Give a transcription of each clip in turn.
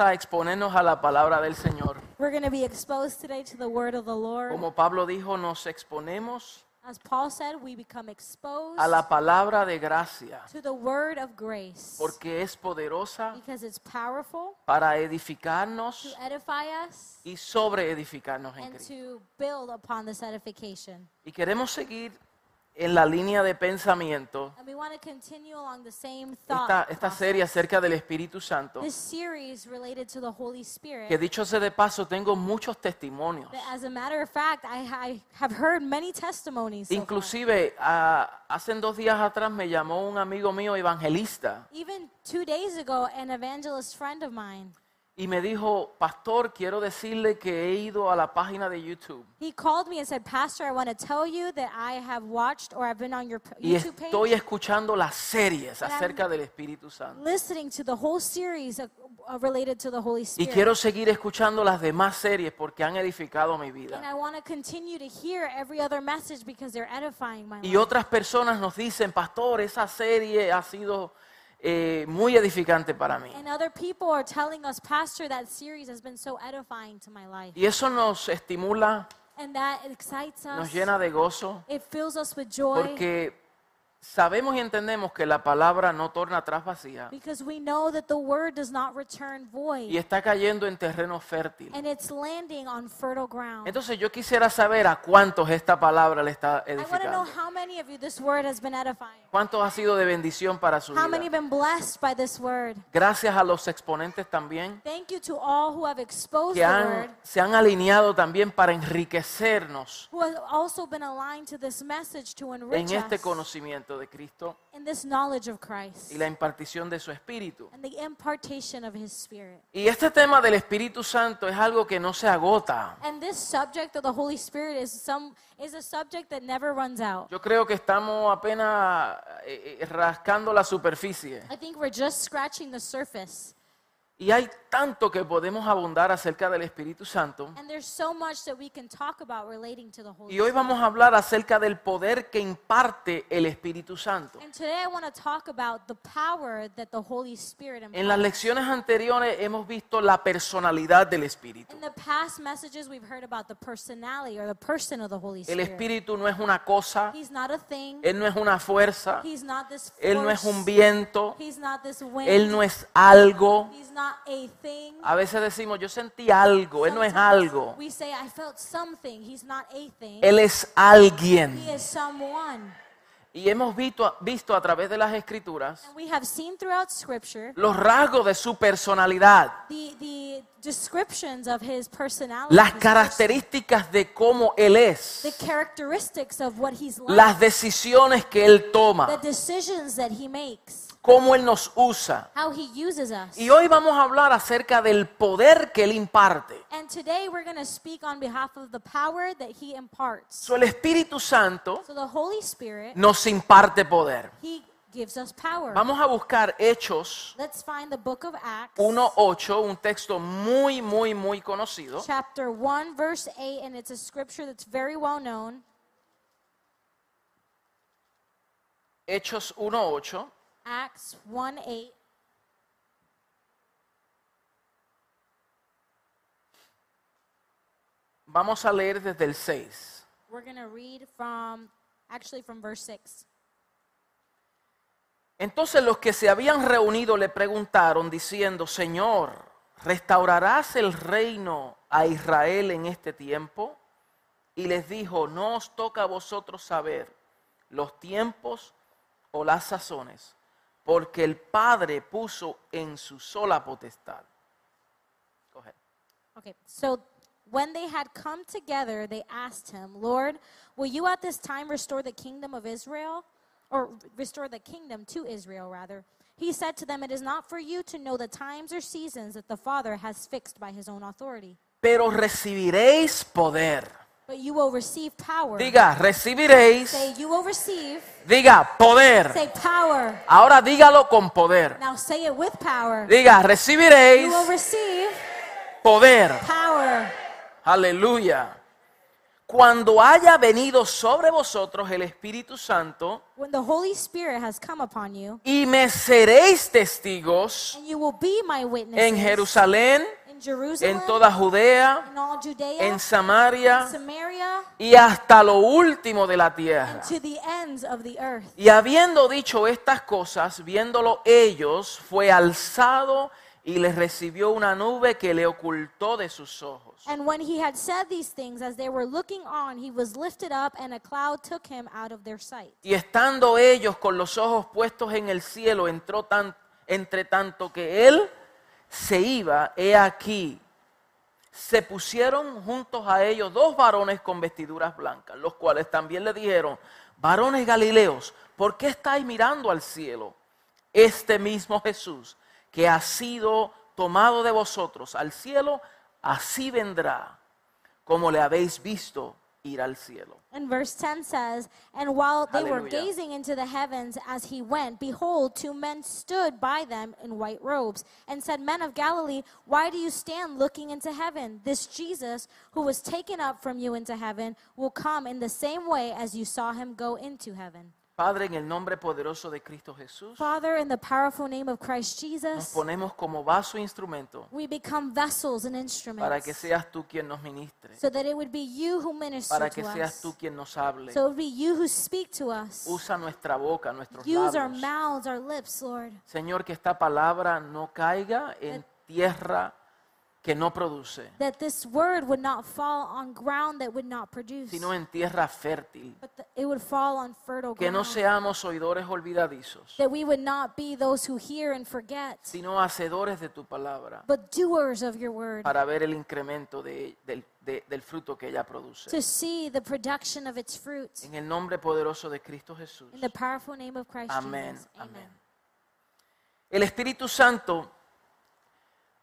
a exponernos a la palabra del Señor. We're going to be exposed today to the word of the Lord. Como Pablo dijo, nos exponemos As Paul said, we become exposed a la palabra de gracia to the word of grace porque es poderosa because it's powerful para to edificarnos edify us y sobre edificarnos en and Cristo. to build upon this edification. Y queremos seguir en la línea de pensamiento esta, esta serie acerca del Espíritu Santo, This series related to the Holy Spirit. que dicho sea de paso, tengo muchos testimonios. that As a matter of fact, I, I have heard many testimonies. so far. Inclusive, ah, hace dos días atrás me llamó un amigo mío evangelista Even two days ago, an evangelist friend of mine, y me dijo, pastor, quiero decirle que he ido a la página de YouTube he called me and said, Pastor, I want to tell you that I have watched or I've been on your p- y YouTube page. estoy escuchando las series And I'm- acerca del Espíritu Santo. listening to the whole series of, uh, related to the Holy Y Spirit. quiero seguir escuchando las demás series porque han edificado mi and vida. I want to continue to hear every other message because they're edifying my Y life. otras personas nos dicen, pastor, esa serie ha sido eh, muy edificante para mí. And other people are telling us, Pastor, that series has been so edifying to my life. Y eso nos estimula, And that excites us. nos llena de gozo, It fills us with joy porque sabemos y entendemos que la palabra no torna atrás vacía because we know that the word does not return y void está cayendo en terreno fértil. and it's landing on fertile ground. Entonces yo quisiera saber a cuántos esta palabra le está I want to know edificando. how many of you this word has been edifying. ¿Cuántos ha sido de bendición para su How many have been blessed by this word? Gracias a los exponentes también Thank you to all who have exposed que the han, word, se han alineado también para enriquecernos who have also been aligned to this message to en este us conocimiento de Cristo in this knowledge of Christ y la impartición de su Espíritu. and the impartation of His Spirit. Y este tema del Espíritu Santo es algo que no se agota. And this subject of the Holy Spirit is some is a subject that never runs out. Yo creo que estamos apenas eh, eh, rascando la superficie. I think we're just scratching the surface. Y hay tanto que podemos abundar acerca del Espíritu Santo. And there's so much that we can talk about relating to the Holy Y hoy vamos a hablar acerca del poder que imparte el Espíritu Santo. And today I want to talk about the power that the Holy Spirit En las lecciones anteriores hemos visto la personalidad del Espíritu. El. Espíritu no es una cosa. Él no es una fuerza, Él no es un viento. Él no es algo. He's not a thing. A veces decimos, yo sentí algo, Él no es algo. We say I felt something. He's not a thing. Él es alguien. He is someone. Y hemos visto, visto a través de las escrituras And we have seen throughout scripture los rasgos de su personalidad, the, the descriptions of his personality. las características de cómo Él es, the characteristics of what he's like, las decisiones que Él the toma, decisions that he makes, cómo Él nos usa. how he uses us. Y hoy vamos a hablar acerca del poder que Él imparte. And today we're going to speak on behalf of the power that he imparts. So, el Espíritu Santo So the Holy Spirit, nos imparte poder. he gives us power. Vamos a buscar Hechos Let's find the book of Acts, 1.8, un texto muy, muy, muy conocido. chapter 1, verse 8, and it's a scripture that's very well known. Hechos 1.8. Acts 1 8. Vamos a leer desde el 6. We're going to read from, actually from verse 6. Entonces los que se habían reunido le preguntaron diciendo, Señor, ¿restaurarás el reino a Israel en este tiempo? Y les dijo, no os toca a vosotros saber los tiempos o las sazones, porque el Padre puso en su sola potestad. Go ahead. Okay, so when they had come together, they asked him, Lord, will you at this time restore the kingdom of Israel? Or restore the kingdom to Israel, rather? He said to them, It is not for you to know the times or seasons that the Father has fixed by his own authority, Pero recibiréis poder. But you will receive power. Diga, recibiréis. Say, You will receive. Diga, poder. Say, power. Ahora dígalo con poder. Now say it with power. Diga, You recibiréis will receive poder. power. Aleluya. cuando haya venido sobre vosotros el Espíritu Santo, when the Holy Spirit has come upon you, y me seréis testigos and you will be my witnesses en Jerusalén, en toda Judea, en Samaria y hasta lo último de la tierra. and to the ends of the earth. Y habiendo dicho estas cosas, viéndolo ellos, fue alzado y les recibió una nube que le ocultó de sus ojos. And when he had said these things, as they were looking on, he was lifted up, and a cloud took him out of their sight. Y estando ellos con los ojos puestos en el cielo, entró tan, entre tanto que él se iba, he aquí, se pusieron juntos a ellos dos varones con vestiduras blancas, los cuales también le dijeron, varones galileos, ¿por qué estáis mirando al cielo? Este mismo Jesús, que ha sido tomado de vosotros al cielo, así vendrá, como le habéis visto ir al cielo. And verse 10 says, And while they were gazing into the heavens as he went, behold, two men stood by them in white robes, and said, Men of Galilee, why do you stand looking into heaven? This Jesus, who was taken up from you into heaven, will come in the same way as you saw him go into heaven. Padre, en el nombre poderoso de Cristo Jesús, Father, in the powerful name of Christ nos Jesus, ponemos como vaso e instrumento we become vessels and para instruments que seas tú quien nos ministre, so that it would be you who minister para to que seas us. tú quien nos hable. So it would be you who speak to us. Usa nuestra boca, nuestros Use our labios. mouths, our lips, Lord. Señor, que esta palabra no caiga en tierra que no produce, That this word would not fall on ground that would not produce, sino en tierra fértil. but that it would fall on fertile Que no ground. seamos oidores olvidadizos, That we would not be those who hear and forget, sino hacedores de tu palabra but doers of your word, para ver el incremento de- del, de- del fruto que ella produce. to see the production of its fruit. En el nombre poderoso de Cristo Jesús. In the powerful name of Christ Amén. Jesus. Amén. El Espíritu Santo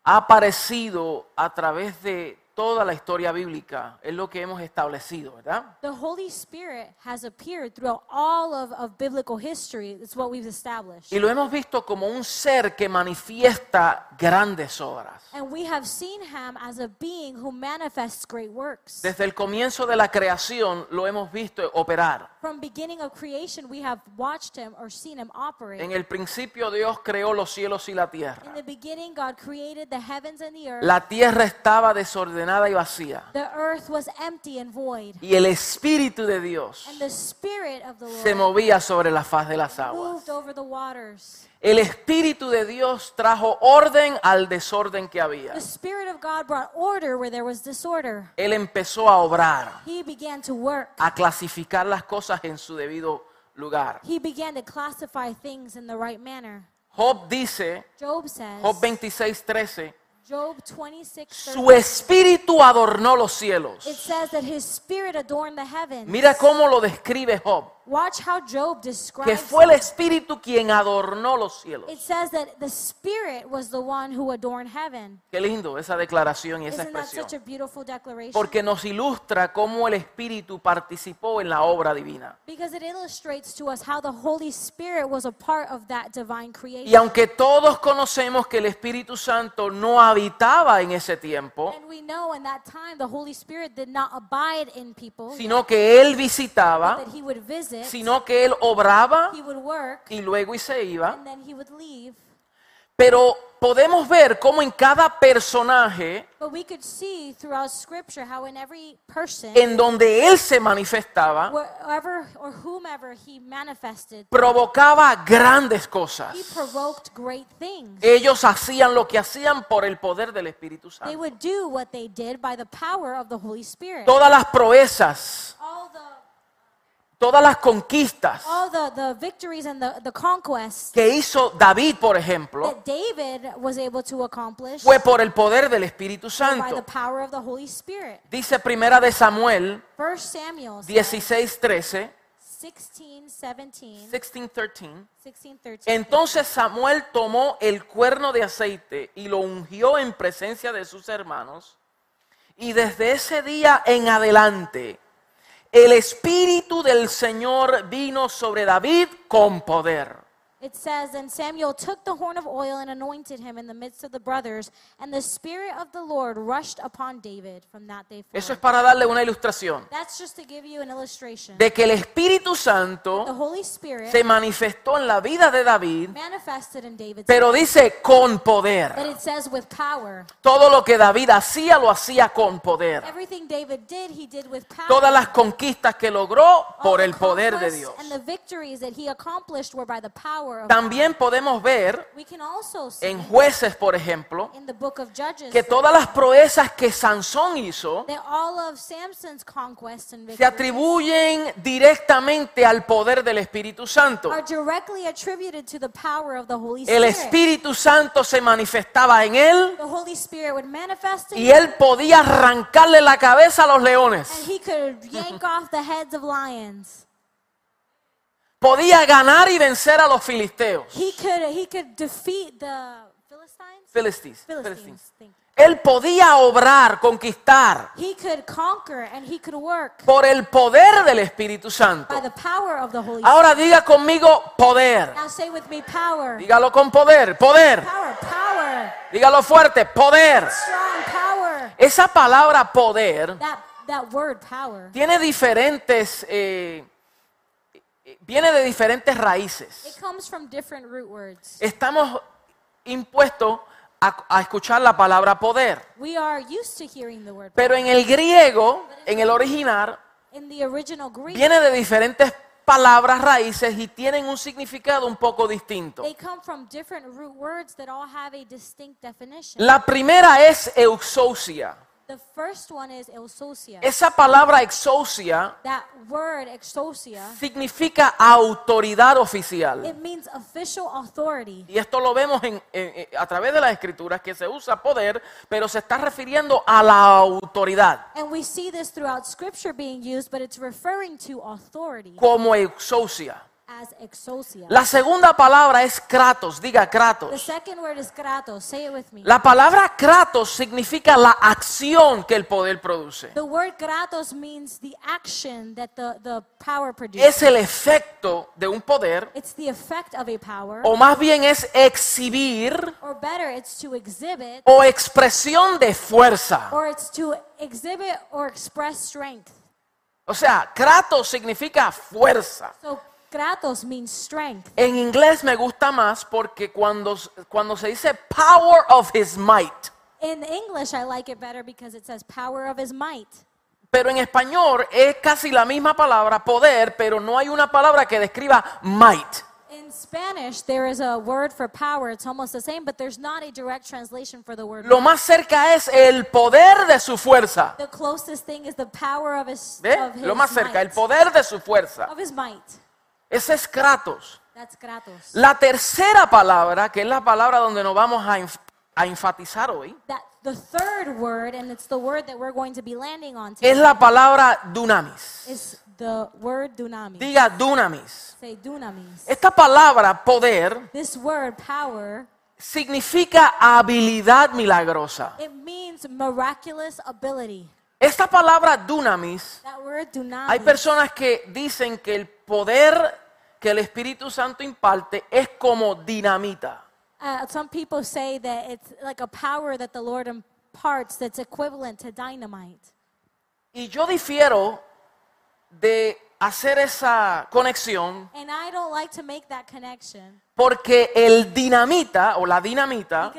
ha aparecido a través de toda la historia bíblica, es lo que hemos establecido, ¿verdad? The Holy Spirit has appeared throughout all of, of biblical history. It's what we've established. Y lo hemos visto como un ser que manifiesta grandes obras. And we have seen him as a being who manifests great works. Desde el comienzo de la creación lo hemos visto operar. From beginning of creation, we have watched him or seen him operate. En el principio Dios creó los cielos y la In tierra. the beginning, God created the heavens and the earth. La tierra estaba desordenada y vacía. the earth was empty and void. Y el Espíritu de Dios And the Spirit of the se Lord movía sobre la faz de las aguas. moved over the waters. El Espíritu de Dios trajo orden al desorden que había. The Spirit of God brought order where there was disorder. Él empezó a obrar, He began to work. a clasificar las cosas en su debido lugar. He began to classify things in the right manner. Job dice, Job says, Job 26, 13, Job 26, su espíritu adornó los cielos. it says that his spirit adorned the heavens. Mira cómo lo describe Job, Watch how Job que describes fue el it. espíritu quien adornó los cielos. It says that the spirit was the one who adorned heaven. Qué lindo esa declaración y esa Isn't that such a expresión. beautiful declaration? Porque nos ilustra cómo el espíritu participó en la obra divina. Because it illustrates to us how the Holy Spirit was a part of that divine creation. Y aunque todos conocemos que el Espíritu Santo no habitaba en ese tiempo, And we know in that time the Holy Spirit did not abide in people, sino que Él visitaba, that he would visit, sino que Él obraba he would work, y luego y se iba. and then he would leave. Pero podemos ver cómo en cada personaje person, en donde Él se manifestaba, wherever or whomever he manifested, provocaba grandes he cosas. provoked great things. Ellos hacían lo que hacían por el poder del Espíritu They Santo. would do what they did by the power of the Holy Spirit. Todas las proezas, todas las conquistas all the, the victories and the, the conquests que hizo David, por ejemplo, that David was able to accomplish fue por el poder del Espíritu by the Santo. power of the Holy Spirit. Dice Primera de Samuel 1 Samuel 16, 13, 16, 17, 16, 13. 16, 13. Entonces Samuel tomó el cuerno de aceite y lo ungió en presencia de sus hermanos. Y desde ese día en adelante, el Espíritu del Señor vino sobre David con poder. It says, And Samuel took the horn of oil and anointed him in the midst of the brothers, and the Spirit of the Lord rushed upon David from that day Eso es forward. para darle una ilustración That's just to give you an illustration. de que el Espíritu The Santo Holy Spirit se manifestó en la vida de David, manifested in David's pero dice con but poder. it says with power. Todo lo que David hacía lo hacía con poder. Everything David did, he did with power. Todas las conquistas que logró All por the el poder de conquests Dios. And the victories that he accomplished were by the power También podemos ver en jueces, por ejemplo, que todas las proezas que Sansón hizo se atribuyen directamente al poder del Espíritu Santo. El. Espíritu Santo se manifestaba en él y él podía arrancarle la cabeza a los leones. he could yank off the heads of lions. Podía ganar y vencer a los filisteos. He could he could defeat the Philistines. Philistines. Philistines. Él podía obrar, conquistar He could conquer and he could work por el poder del Espíritu Santo. by the power of the Holy Ahora diga conmigo poder. Now say with me power. Dígalo con poder, poder. Power, power. Dígalo fuerte, poder. Strong power. Esa palabra poder That that word power. tiene diferentes, eh, viene de diferentes raíces. It comes from different root words. Estamos impuestos a, a escuchar la palabra poder, We are used to hearing the word pero en el griego, en el original, in the original Greek. viene de diferentes palabras raíces y tienen un significado un poco distinto. They come from different root words that all have a distinct definition. La primera es eusocia. The first one is exousia. Esa palabra exousia That word exousia, significa autoridad oficial. it means official authority. Y esto lo vemos en- en- en- a través de las escrituras que se usa poder, pero se está refiriendo a la autoridad And we see this throughout scripture being used, but it's referring to authority como exousia. La segunda palabra es kratos, diga The kratos. second word is kratos. Say it with me. La palabra kratos significa la acción que el poder produce. The word kratos means the action that the, the power produces. Es el efecto de un poder, It's the effect of a power. o más bien es exhibir Or better, it's to exhibit, o expresión de fuerza. or it's to exhibit or express strength. O sea, kratos significa fuerza. So kratos means strength. En inglés me gusta más porque cuando, cuando se dice power of his might, In English, I like it better because it says power of his might. pero en español es casi la misma palabra, poder, pero no hay una palabra que describa might. In Spanish, there is a word for power. It's almost the same, but there's not a direct translation for the word. Lo más cerca es el poder de su fuerza. The closest thing is the power of his, ¿Ve? of his Lo más cerca, el might. poder de su fuerza. Of his might. Ese es kratos. That's kratos. La tercera palabra, que es la palabra donde nos vamos a, enf- a enfatizar hoy, it's es la palabra dunamis. is the word dunamis. Diga dunamis. Say dunamis. Esta palabra poder This word power, significa habilidad milagrosa. it means miraculous ability. Esta palabra dunamis, That word dunamis. hay personas que dicen que el poder que el Espíritu Santo imparte es como dinamita. Uh, some people say that it's like a power that the Lord imparts that's equivalent to dynamite. Y yo difiero de hacer esa conexión And I don't like to make that connection porque el dinamita o la dinamita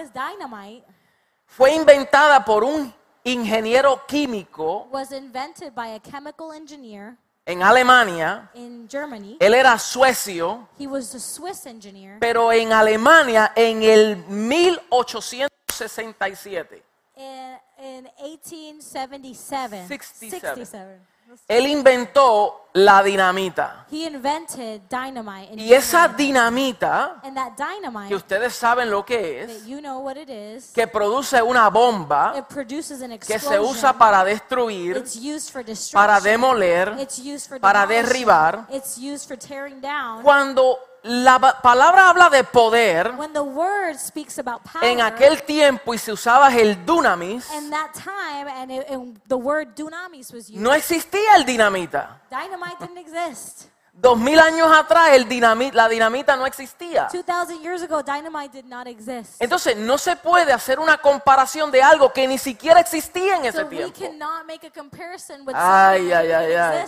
fue inventada por un ingeniero químico was invented by a chemical engineer en Alemania. in Germany. Él era suecio, He was a Swiss engineer. pero en Alemania en el 1867. In, in 1877. 67. Él inventó la dinamita. He invented dynamite. Y esa dinamita, and that que dynamite, ustedes saben lo que that es, you know what it is, que produce una bomba it produces an que se usa para destruir, It's used for destruction. para demoler, It's used for para derribar. It's used for tearing down. Cuando la palabra habla de poder, When the word speaks about power, en aquel tiempo y se usaba el dunamis, and that time, and, it, and the word dunamis was used, no existía el dinamita. dynamite didn't exist. Dos mil años atrás el dinami- la dinamita no existía. 2,000 years ago, dynamite did not exist. Entonces no se puede hacer una comparación de algo que ni siquiera existía en ese So we tiempo. cannot make a comparison with Ay, ay, ay, ay.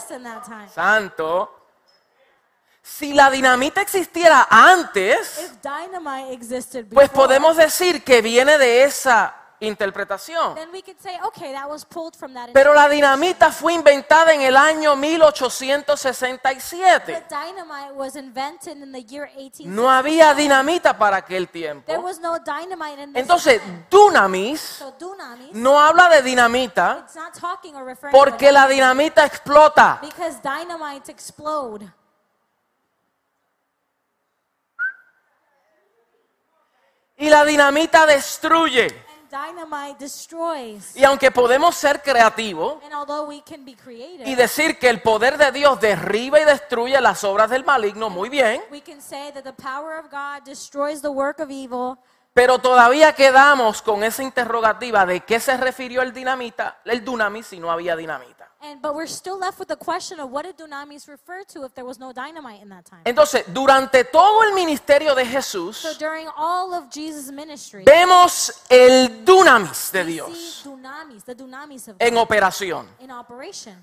Santo. Si la dinamita existiera antes, pues before, podemos decir que viene de esa interpretación. say, okay. Pero la dinamita fue inventada en el año 1867. But dynamite was invented in the year 18. No había dinamita para aquel tiempo. No Entonces, dunamis So dunamis, no habla de dinamita porque la dinamita explota. because dynamite explode. Y la dinamita destruye. And dynamite destroys. Y aunque podemos ser creativos creative, y decir que el poder de Dios derriba y destruye las obras del maligno, muy bien, we can say that the power of God destroys the work of evil. pero todavía quedamos con esa interrogativa de qué se refirió el dinamita, el dunamis si no había dinamita. And but we're still left with the question of what did dunamis refer to if there was no dynamite in that time. Entonces, durante todo el ministerio de So during all of Jesus' ministry, vemos el dunamis de Dios dunamis, the dunamis of en God operación. in operation.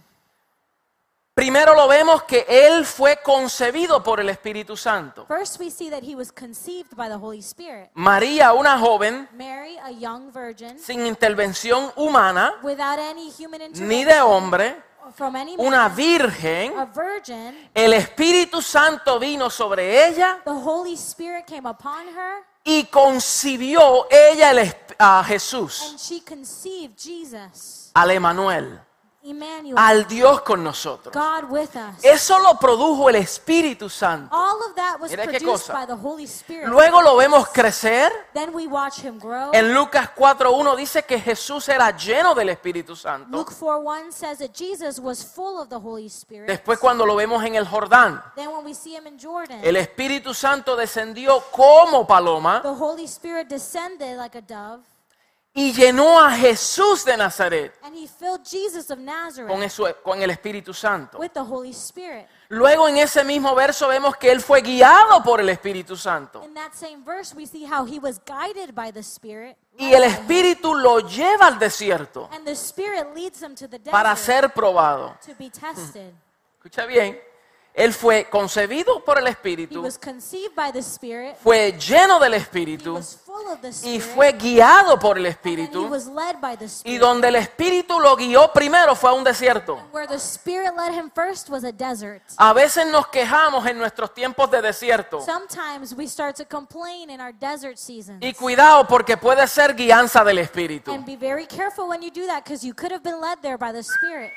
Primero lo vemos que Él fue concebido por el Espíritu Santo. First, we see that he was conceived by the Holy Spirit. María, una joven Mary, a young virgin, sin intervención humana, without any human ni intervention de hombre, from any una man, virgen, a virgin, el Espíritu Santo vino sobre ella the Holy Spirit came upon her, y concibió ella el a Jesús, and she conceived Jesus, al Emanuel, Emmanuel, al Dios con nosotros. God with us. Eso lo produjo el Espíritu Santo. All of that was Mira qué produced cosa. by the Holy Spirit. Luego lo vemos crecer. Then we watch him grow. En Lucas 4.1 dice que Jesús era lleno del Espíritu Santo. Luke 4:1 says that Jesus was full of the Holy Spirit. Después cuando lo vemos en el Jordán, Then when we see him in Jordan, el Espíritu Santo descendió como paloma the Holy Spirit descended like a dove, y llenó a Jesús de Nazaret and he filled Jesus of Nazareth con, eso- con el Espíritu Santo. with the Holy Spirit. Luego en ese mismo verso vemos que él fue guiado por el Espíritu Santo. In that same verse, we see how he was guided by the Spirit, Y el Espíritu lo lleva al desierto and the Spirit leads him to the para desert ser probado. to be tested. Escucha bien, él fue concebido por el He Espíritu, was conceived by the Spirit. fue lleno del Espíritu the y Spirit. fue guiado por el Espíritu. Y Spirit. donde el Espíritu lo guió primero fue a un desierto. Where the Spirit led him first was a veces nos quejamos en nuestros tiempos de desierto. Y cuidado porque puede ser guianza del Espíritu. And be very careful when you do that because you could have been led there by the Spirit.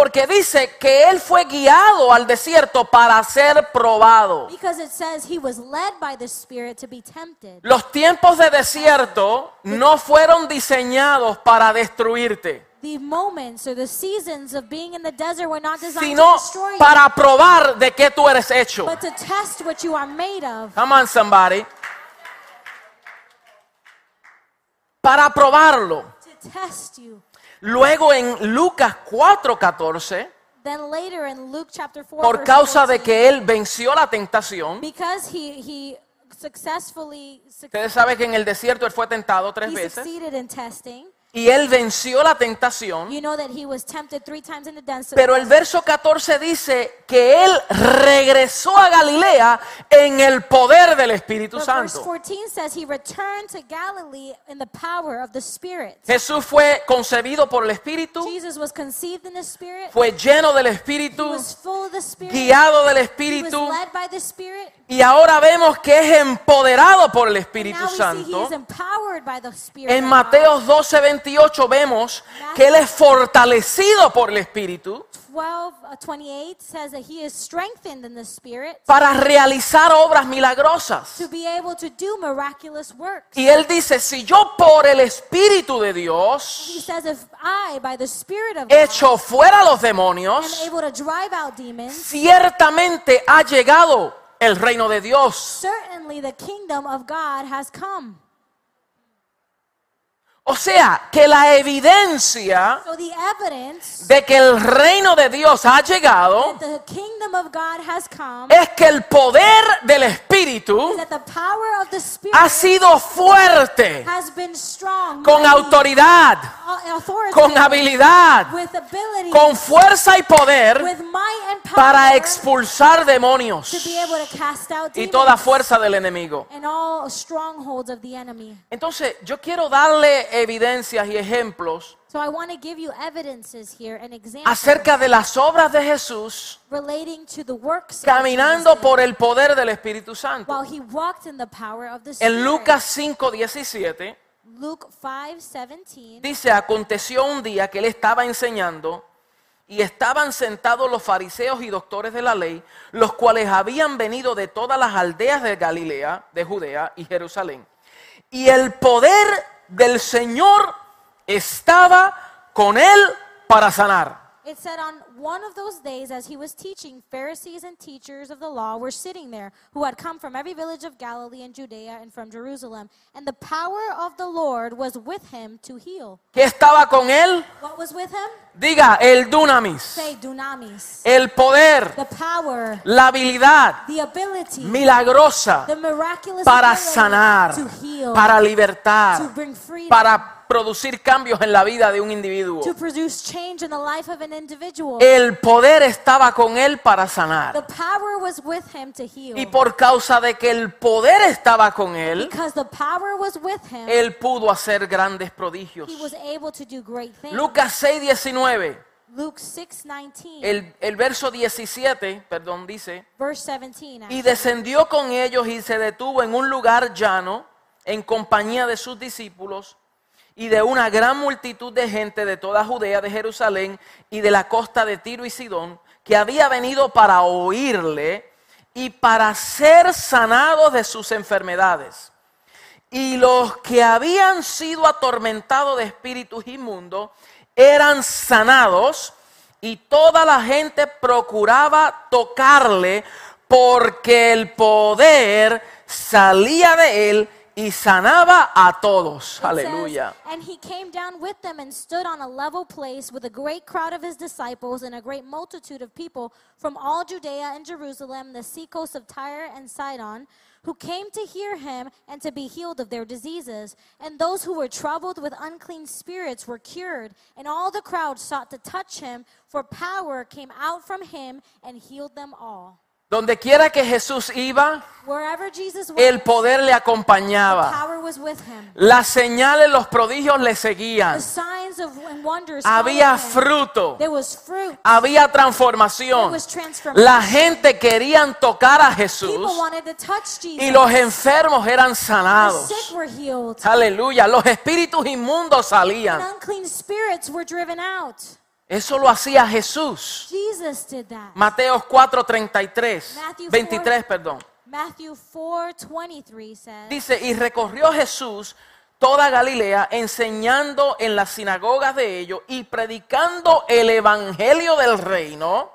Porque dice que él fue guiado al desierto para ser probado. Because it says he was led by the Spirit to be tempted. Los tiempos de desierto no fueron diseñados para destruirte, The moments or the seasons of being in the desert were not designed sino to destroy you, para probar de qué tú eres hecho. but to test what you are made of. Come on, somebody. Para probarlo. Luego en Lucas 4:14, Then later in Luke chapter 4, por verse causa de 14, que él venció la tentación, because he, he successfully suc- ustedes saben que en el desierto él fue tentado tres he veces, succeeded in testing. Y él venció la tentación, You know that he was tempted three times in the desert. pero el verso 14 dice que él regresó a Galilea en el poder del Espíritu But verse Santo. 14 says he returned to Galilee in the power of the Spirit. Jesús fue concebido por el Espíritu, Jesus was conceived in the Spirit. fue lleno del He Espíritu, was full of the Spirit. guiado del He was Espíritu, led by the Spirit. y ahora vemos que es empoderado por el Espíritu he Santo. En Mateo 12, 28 vemos que él es fortalecido por el Espíritu God. 12, uh, 28 says that he is strengthened in the Spirit para realizar obras milagrosas. to be able to do miraculous works. Y él dice, si yo por el Espíritu de He Dios says, if I, by the Spirit of God, echo fuera los am demonios, able to drive out demons, ciertamente ha llegado el reino de Dios. certainly the kingdom of God has come. O sea, que la evidencia So the evidence de que el reino de Dios ha llegado that the kingdom of God has come es que el poder del Espíritu is that the power of the Spirit ha sido fuerte, has been strong, con autoridad, con habilidad, with ability, con fuerza y poder with might and power para expulsar demonios to be able to cast out y toda fuerza del enemigo. and all strongholds of the enemy. Entonces, yo quiero darle evidencias y ejemplos So I want to give you evidences here and examples acerca de las obras de Jesús relating to the works of caminando por el poder del Espíritu Santo. while he walked in the power of the Spirit. En Lucas 5:17 Luke 5:17 dice, aconteció un día que él estaba enseñando y estaban sentados los fariseos y doctores de la ley, los cuales habían venido de todas las aldeas de Galilea, de Judea y Jerusalén. Y el poder del Señor estaba con él para sanar. It said on one of those days, as he was teaching, Pharisees and teachers of the law were sitting there, who had come from every village of Galilee and Judea and from Jerusalem. And the power of the Lord was with him to heal. ¿Qué estaba con él? What was with him? Diga, el dunamis, Say, dunamis. el poder, The power, la habilidad the ability, milagrosa the miraculous para sanar, to heal, para libertar. to bring freedom, para producir cambios en la vida de un individuo. to produce change in the life of an individual. El poder estaba con él para The sanar. power was with him to heal. Y por causa de que el poder estaba con él, Because the power was with him, él pudo hacer grandes prodigios. he was able to do great things. Lucas 6, 19, Luke 6:19, el, el verso 17, perdón, dice, verse 17. y descendió con ellos y se detuvo en un lugar llano en compañía de sus discípulos y de una gran multitud de gente de toda Judea, de Jerusalén y de la costa de Tiro y Sidón, que había venido para oírle y para ser sanados de sus enfermedades. Y los que habían sido atormentados de espíritus inmundos eran sanados y toda la gente procuraba tocarle porque el poder salía de él y sanaba a todos. Aleluya. and he came down with them and stood on a level place with a great crowd of his disciples and a great multitude of people from all Judea and Jerusalem, the seacoast of Tyre and Sidon, who came to hear him and to be healed of their diseases. And those who were troubled with unclean spirits were cured, and all the crowd sought to touch him, for power came out from him and healed them all. Donde quiera que Jesús iba, el poder le acompañaba. Las señales, los prodigios le seguían. Había fruto. Había transformación. La gente querían tocar a Jesús y los enfermos eran sanados. Aleluya. Los espíritus inmundos salían. Eso lo hacía Jesús. Jesus did that. Mateo 4:33. Matthew 23, perdón. Matthew 4:23 says, Dice, y recorrió Jesús toda Galilea, enseñando en las sinagogas de ellos y predicando el evangelio del reino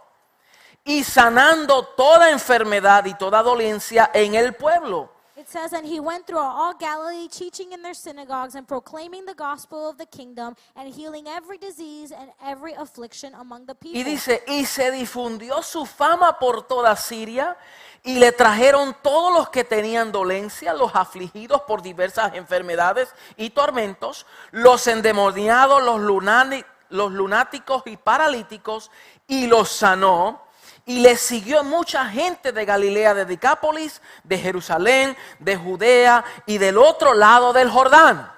y sanando toda enfermedad y toda dolencia en el pueblo. It says, and he went throughout all Galilee, teaching in their synagogues and proclaiming the gospel of the kingdom and healing every disease and every affliction among the people. Y dice, y se difundió su fama por toda Siria y le trajeron todos los que tenían dolencia, los afligidos por diversas enfermedades y tormentos, los endemoniados, los, lunáticos y paralíticos, y los sanó. Y le siguió mucha gente de Galilea, de Decápolis, de Jerusalén, de Judea y del otro lado del Jordán.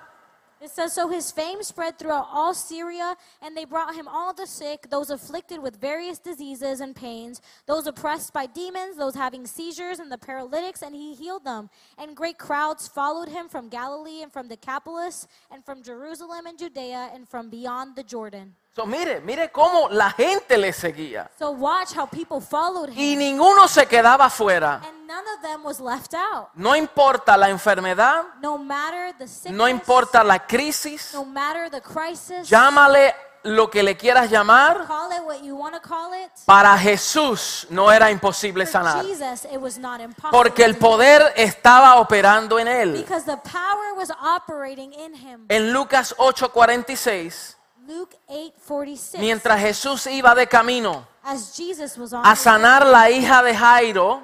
It says, So his fame spread throughout all Syria, and they brought him all the sick, those afflicted with various diseases and pains, those oppressed by demons, those having seizures, and the paralytics, and he healed them. And great crowds followed him from Galilee and from Decapolis, and from Jerusalem and Judea, and from beyond the Jordan. So, mire, mire cómo la gente le seguía. So watch how people followed Y him, ninguno se quedaba fuera. and none of them was left out. No importa la enfermedad, No matter the sickness, no importa la crisis, no matter the crisis, llámale lo que le quieras llamar, Call it what you want to call it. para Jesús no era imposible For sanar. Jesus, it was not impossible. Porque el poder estaba operando en él. Because the power was operating in him. En Lucas 8:46, Luke 8:46. Mientras Jesús iba de camino a sanar la hija de Jairo,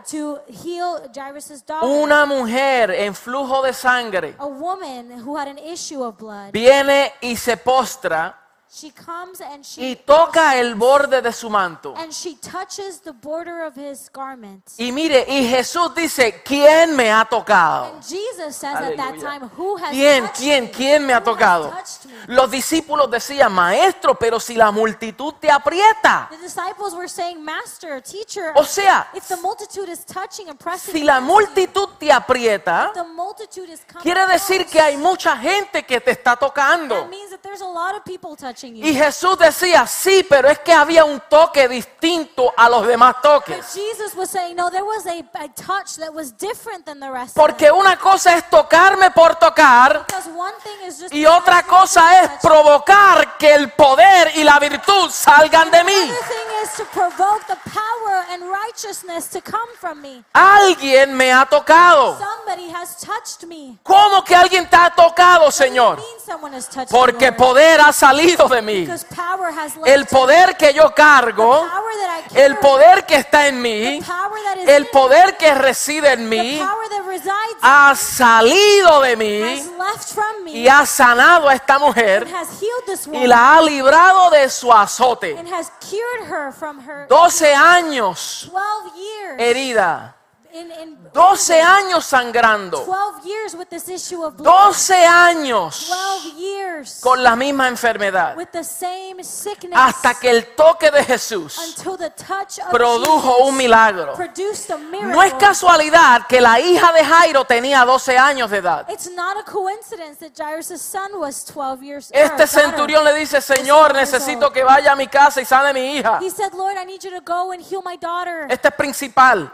una mujer en flujo de sangre viene y se postra she comes and y she toca el borde de su manto. and she touches the border of his garment. Y mire, y Jesús dice, ¿quién me ha tocado? And Jesus says at that time, "Who has ¿Quién, touched quién, me? quién me ha Who has tocado? touched me?" Los discípulos decían, maestro, pero si la multitud te aprieta. The disciples were saying, "Master, teacher, O sea, if the multitude is touching and pressing, si la multitud te aprieta, the multitude is coming quiere decir close, que hay mucha gente que te está That tocando. means that there's a lot of people touching you. Y Jesús decía, sí, pero es que había un toque distinto a los demás toques. Jesus was saying, no, there was a, a touch that was different than the rest. Porque una cosa es tocarme por tocar y otra cosa es provocar que el poder y la virtud salgan de mí. Alguien me ha tocado. ¿Cómo que alguien te ha tocado, Señor? Porque poder ha salido de mí. Because power has left El me. poder que yo The cargo, el poder que está en mí, el poder que reside en mí, ha salido de mí has left from me y ha sanado a esta and mujer y la ha librado de su azote. and has cured her from her 12 años 12 years herida, 12 años sangrando, 12 years with this issue of blood 12 años 12 years con la misma enfermedad, with the same sickness hasta que el toque de Jesús produjo un milagro. produced a miracle. No es casualidad que la hija de Jairo tenía 12 años de edad. It's not a coincidence that Jairus' son was 12 years or Este centurión le dice, Señor, necesito que vaya a mi casa y sane mi hija. He said, Lord, I need you to go and heal my daughter. Este principal,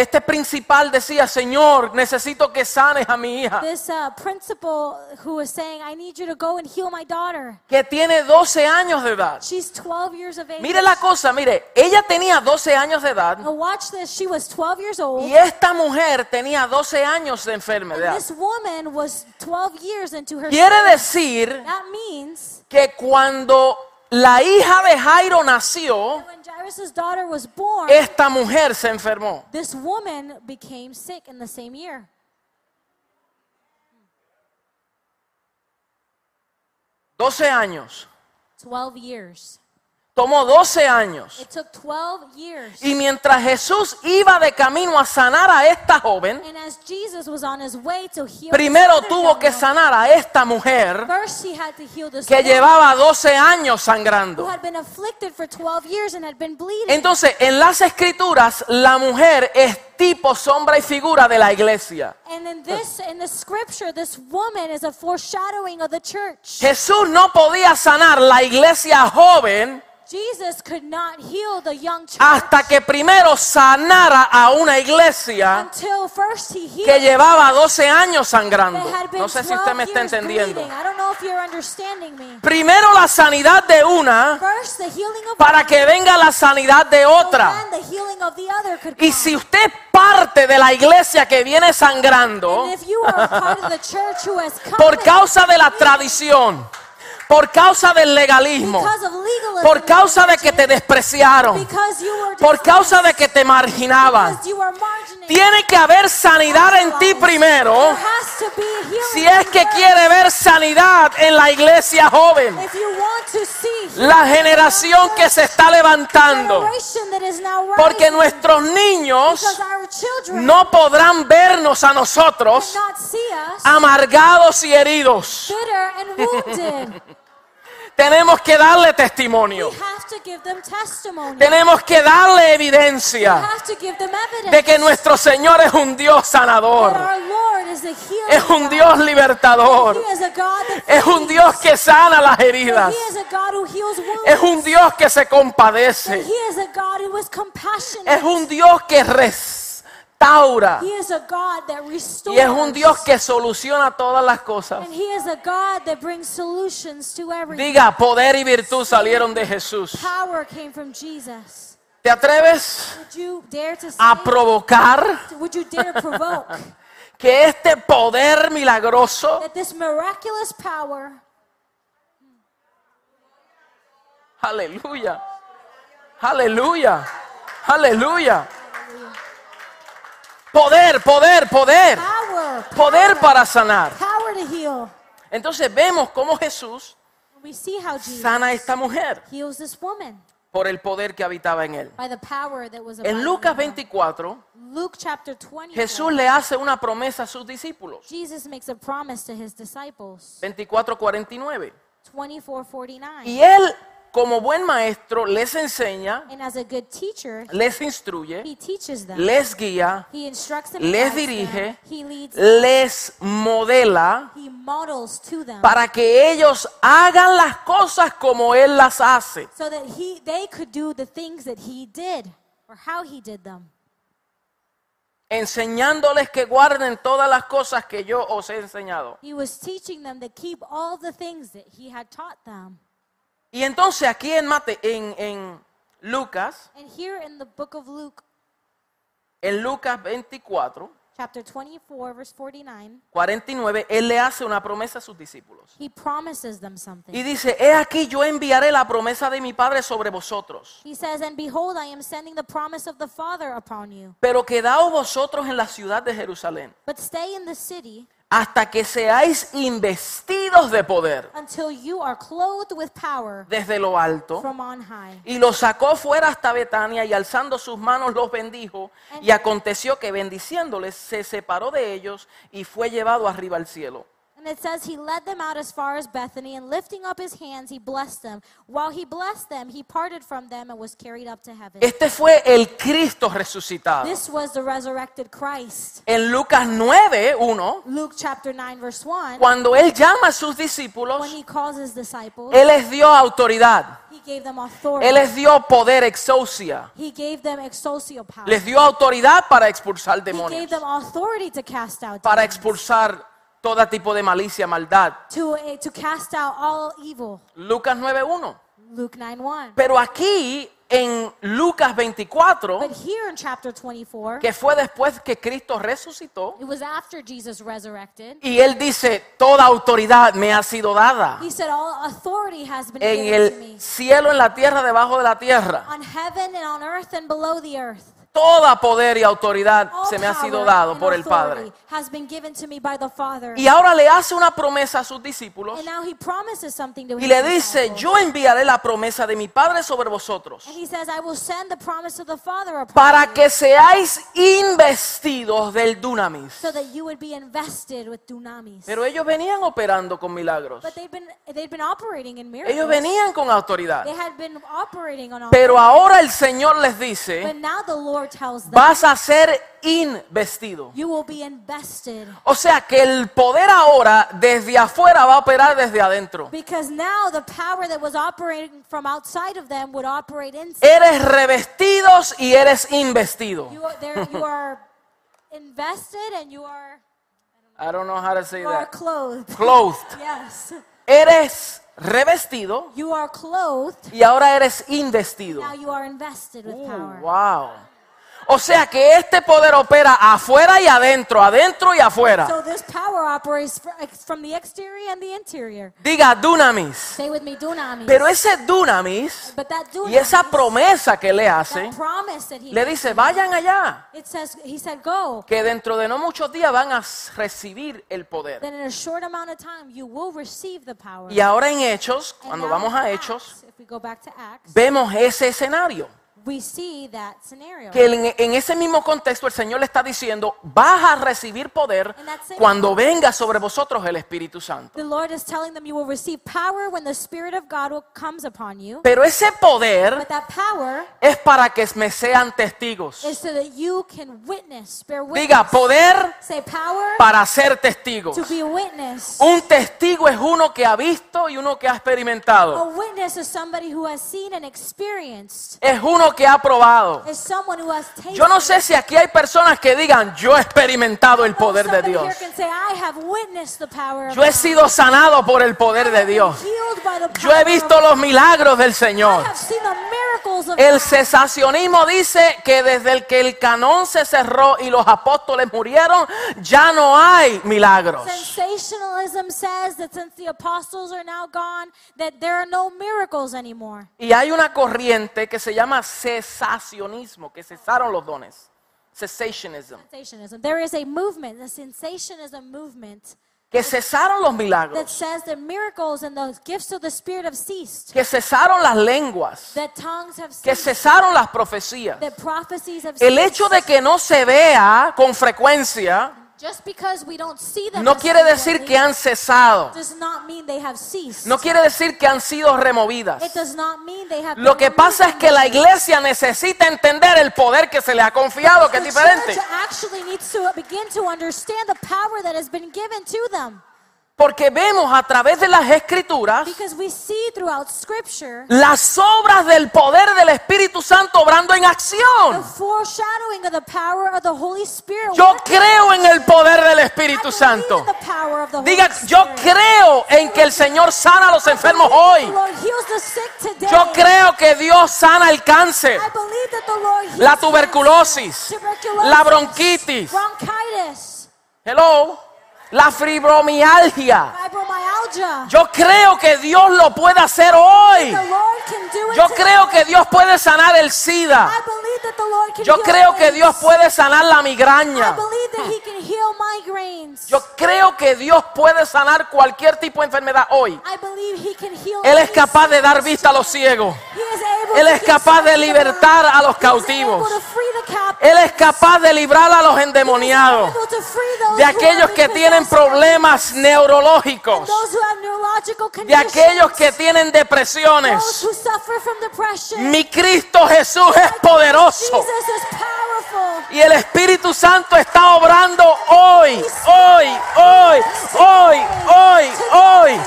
este principal decía, Señor, necesito que sanes a mi hija, This uh, principal who was saying, I need you to go and heal my daughter. que tiene 12 años de edad. She's 12 years of age. Mire la cosa, mire, ella tenía 12 años de edad Now watch this. She was 12 years old. y esta mujer tenía 12 años de And enfermedad. this woman was 12 years into her Quiere decir That means que cuando la hija de Jairo nació, when Jairus' daughter was born, esta mujer se enfermó. this woman became sick in the same year. 12 años. 12 years. Tomó 12 años. It took 12 years. Y mientras Jesús iba de camino a sanar a esta joven, And as Jesus was on his way to heal primero tuvo que sanar a esta mujer First, had to heal this que woman llevaba 12 años who sangrando. had been afflicted for 12 years and had been bleeding. Entonces, en las escrituras, la mujer es tipo, sombra y figura de la iglesia. and in this, in the scripture, this woman is a foreshadowing of the church. Jesús no podía sanar la iglesia joven Jesus could not heal the young church hasta que primero sanara a una iglesia until first he healed que llevaba 12 años sangrando. No sé si usted me 12 está years entendiendo. bleeding. I don't know if you're understanding me. Primero la sanidad de una First, the healing of para one, que venga la sanidad de otra. then the healing of the other could Y come. si usted parte de la iglesia que viene sangrando and if you are a part of the church who has come por causa de la tradición, por causa del legalismo, por causa de que te despreciaron, por causa de que te marginaban, tiene que haber sanidad en ti primero. si es que quiere ver sanidad en la iglesia joven, la generación que se está levantando. Porque nuestros niños no podrán vernos a nosotros amargados y heridos. Tenemos que darle testimonio. We have to give them testimony. Tenemos que darle evidencia de que nuestro Señor es un Dios sanador. Es un Dios libertador. Es un. Dios que sana las heridas. Es un Dios que se compadece. Es un Dios que restaura. He is a God that restores. Y es un Dios que soluciona todas las cosas. And He is a God that brings solutions to everything. Diga, poder y virtud salieron de Jesús. Power came from Jesus. ¿Te atreves Would you dare to say? a provocar Would you dare provoke que este poder milagroso, that this miraculous power, aleluya, aleluya, aleluya, poder, poder, poder, power, poder para sanar. power to heal? Entonces vemos cómo Jesús We see how Jesus sana a esta mujer heals this woman por el poder que habitaba en él. by the power that was En Lucas in her. 24, Luke chapter 20. Jesús le hace una promesa a sus discípulos. Jesus makes a promise to his disciples. 24, 49. 24:49. Y él, como buen maestro, les enseña, And as a good teacher, les instruye, them. les guía, them. les them. dirige, He leads. les modela them. para que ellos hagan las cosas como él las hace. so that he they could do the things that he did or how he did them Enseñándoles que guarden todas las cosas que yo os he enseñado. he was teaching them to keep all the things that he had taught them Y entonces aquí en, Mate, en, en Lucas, and here in the book of luke en Lucas 24, chapter 24 verse 49 49, él le hace una promesa a sus discípulos. he promises them something Y dice, he aquí yo enviaré la promesa de mi Padre sobre vosotros. he says and behold i am sending the promise of the father upon you Pero quedaos vosotros en la ciudad de Jerusalén but stay in the city hasta que seáis investidos de poder until you are clothed with power desde lo alto. from on high Y los sacó fuera hasta Betania y alzando sus manos los bendijo. Y aconteció que bendiciéndoles se separó de ellos y fue llevado arriba al cielo. And it says he led them out as far as Bethany, and lifting up his hands, he blessed them. While he blessed them, he parted from them and was carried up to heaven. Este fue el Cristo resucitado. This was the resurrected Christ. En Lucas 9, 1, Luke chapter 9, verse 1, cuando él llama a sus discípulos, when he calls his disciples, él les dio autoridad. he gave them authority. Él les dio poder exousia. He gave them exousia power. Les dio autoridad para expulsar He gave demonios, them authority to cast out para expulsar todo tipo de malicia, maldad. to, eh, to cast out all evil. Lucas 9.1. Luke 9, 1. Pero aquí en Lucas 24, But here in chapter 24, que fue después que Cristo resucitó, it was after Jesus resurrected. y él dice, toda autoridad me ha sido dada He said, All authority has been en given to me. el cielo, en la tierra, debajo de la tierra. On heaven and on earth and below the earth. Toda poder y autoridad All se me ha sido dado and por el Padre. authority Has been given to me by the Father. Y ahora le hace una promesa a sus discípulos And now he promises something to y le dice, yo enviaré la promesa de mi Padre sobre vosotros says, para que seáis investidos del dunamis. so that you would be invested with dunamis. Pero ellos venían operando con milagros. but they've been they've been. Ellos venían con autoridad. They had been operating on Pero ahora el Señor les dice, Lord tells them, vas a ser investido. you will be invested. O sea que el poder ahora desde afuera va a operar desde adentro. Because now the power that was operating from outside of them would operate inside. Eres revestidos y eres investido. You are, there, you are invested and you are, I don't know how to say you are that. clothed. Clothed. Yes. Eres revestido You are clothed. y ahora eres investido. Now you are invested with power. wow. O sea que este poder opera afuera y adentro, adentro y afuera. So this power operates from the exterior and the interior. Diga dunamis. Say with me, dunamis. Pero ese dunamis but that dunamis, y esa promesa que le hace, that he le dice, vayan allá, it says, he said, go. que dentro de no muchos días van a recibir el poder. Then in a short amount of time, you will receive the power. Y ahora en Hechos, And cuando vamos a Hechos, Acts, vemos ese escenario. We see that scenario. Que en, en ese mismo contexto el Señor le está diciendo, vas a recibir poder cuando venga sobre vosotros el Espíritu Santo. The Lord is telling them you will receive power when the Spirit of God will, comes upon you. Pero ese poder es para que me sean testigos. is so that you can witness, bear witness. Diga, poder Say power para ser testigos. to be a witness. Un testigo es uno que ha visto y uno que ha A experimentado. witness is somebody who has seen and experienced. Es uno uno que ha probado. Yo no sé si aquí hay personas que digan, yo he experimentado el poder de Dios. Yo he sido sanado por el poder de Dios. Yo he visto los milagros del Señor. El cesacionismo dice que desde el que el canón se cerró y los apóstoles murieron, ya no hay milagros. Sensationalism says that since the apostles are now gone, that there are no miracles anymore. Y hay una corriente que se llama cesacionismo, que cesaron los dones. Cessationism. Sensationism. There is a movement, the sensationism movement, Que cesaron los that milagros. says that miracles and the gifts of the Spirit have ceased, Que cesaron las lenguas. that tongues have Que ceased, cesaron las profecías. that prophecies have El ceased. hecho de que no se vea con frecuencia Just because we don't see them no quiere decir que han cesado. does not mean they have ceased. No quiere decir que han sido removidas. It does not mean they have Lo que pasa es que la iglesia necesita entender el poder que se le ha confiado, que es diferente. Porque vemos a través de las escrituras Because we see throughout Scripture las obras del poder del Espíritu Santo obrando en acción. foreshadowing of the power of the Holy Spirit. Yo creo en el poder del Espíritu Santo. Diga, yo creo en que el Señor sana a los enfermos hoy. Yo creo que Dios sana el cáncer, la tuberculosis, la bronquitis. Hello, la fibromialgia. Yo creo que Dios lo puede hacer hoy. Yo creo que Dios puede sanar el SIDA. Yo creo que. Dios puede sanar la migraña. Yo creo que Dios puede sanar cualquier tipo de enfermedad hoy. Él es capaz de dar vista a los ciegos. Él es capaz de libertar a los cautivos. Él es capaz de librar a los endemoniados. De aquellos que tienen problemas neurológicos. De aquellos que tienen depresiones. Mi Cristo Jesús es poderoso. Y el Espíritu Santo está obrando hoy, hoy, hoy, hoy, hoy, hoy.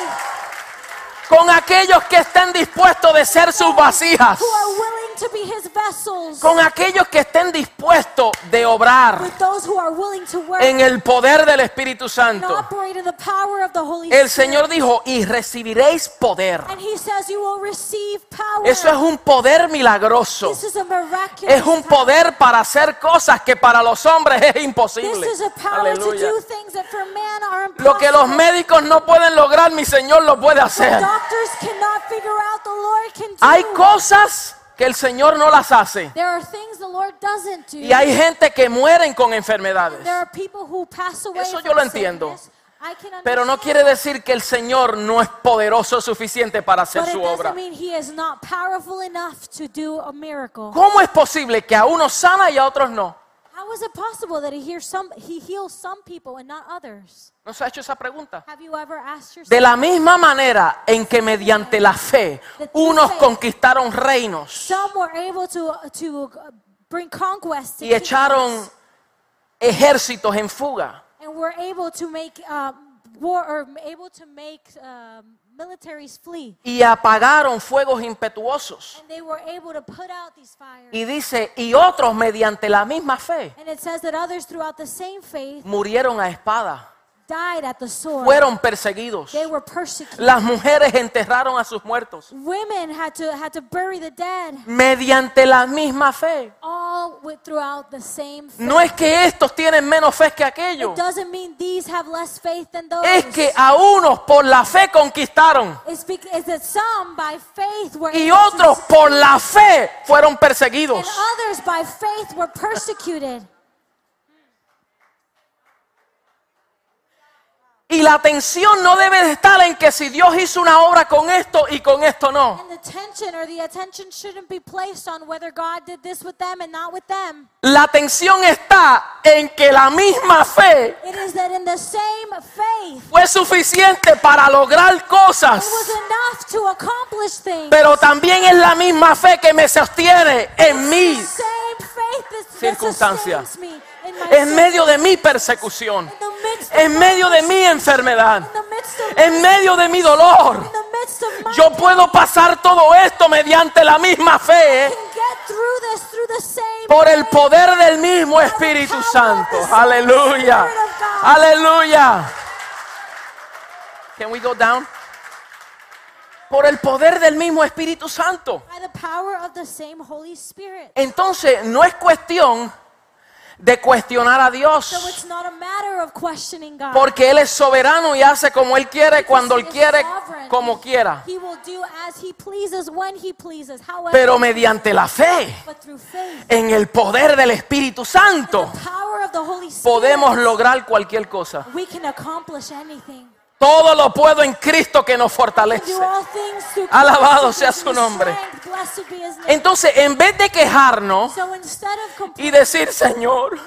Con aquellos que estén dispuestos de ser sus vasijas. Who are willing to be His vessels. Con aquellos que estén dispuestos de obrar en el poder del Espíritu Santo. El. Señor dijo, y recibiréis poder. Eso es un poder milagroso. Es un poder para hacer cosas que para los hombres es imposible. Aleluya. Lo que los médicos no pueden lograr, mi Señor lo puede hacer. Doctors cannot figure out, the Lord can do. Hay cosas que el Señor no las hace. There are things the Lord doesn't do. Y hay gente que mueren con enfermedades. There are people who pass away Eso yo lo entiendo. Pero no quiere decir que el Señor no es poderoso suficiente para hacer su obra. ¿Cómo es posible que a unos sana y a otros no? How is it possible that he hears some he heals some people and not others? ¿No se ha hecho esa pregunta? Have you ever asked yourself? De la misma manera en que mediante la fe unos conquistaron reinos Some were able to to uh, bring conquest to y echaron ejércitos en fuga. and were able to make um, war or able to make um, militaries flee. y apagaron fuegos impetuosos. And they were able to put out these fires. Y dice, y otros mediante la misma fe And it says that others throughout the same faith murieron a espada, died at the sword. fueron perseguidos. They were persecuted. Las mujeres enterraron a sus muertos Women had to had to bury the dead. mediante la misma fe. all with, throughout the same faith. No es que estos tienen menos fe que It aquellos, doesn't mean these have less faith than those. es que a unos por la fe conquistaron it's, bec- it's that some by faith were y otros por la fe fueron perseguidos. others by faith were persecuted. Y la atención no debe de estar en que si Dios hizo una obra con esto y con esto no. And the tension or the attention shouldn't be placed on whether God did this with them and not with them. La atención está en que la misma fe It is that in the same faith, fue suficiente para lograr it cosas, was enough to accomplish things. pero también es la misma fe que me sostiene en mi, same en medio de mi persecución, en medio de mi enfermedad, en medio de mi dolor. Yo puedo pasar todo esto mediante la misma fe por el poder del mismo Espíritu Santo. Aleluya. Aleluya. Can we go down? Por el poder del mismo Espíritu Santo. By the power of the same Holy Spirit. Entonces, no es cuestión de cuestionar a Dios, porque Él es soberano y hace como Él quiere, cuando Él quiere, como quiera. Pero mediante la fe, en el poder del Espíritu Santo, podemos lograr cualquier cosa. Todo lo puedo en Cristo que nos fortalece. Alabado sea su nombre. Entonces, en vez de quejarnos y decir, Señor,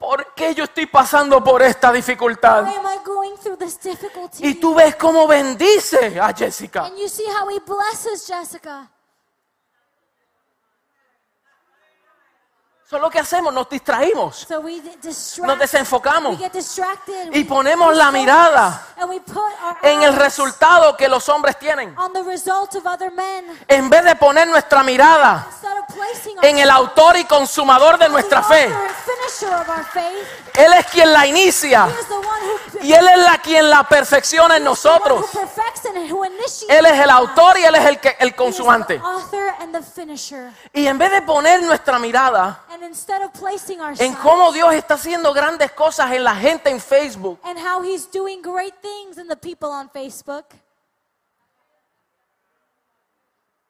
¿por qué yo estoy pasando por esta dificultad? Y tú ves cómo bendice a Jessica. And you see how he blesses Jessica. Eso es lo que hacemos, nos distraímos So we d- distract, Nos desenfocamos. we get distracted, y ponemos la mirada en el resultado que los hombres tienen. on the result of other men En vez de poner nuestra mirada en el autor y consumador de nuestra fe. faith. Él es quien la inicia who y Él es la quien la perfecciona en nosotros. Él es el autor y Él es el, que, el consumante. Y en vez de poner nuestra mirada And instead of placing our en cómo Dios está haciendo grandes cosas en la gente en Facebook, and how he's doing great things in the people on Facebook,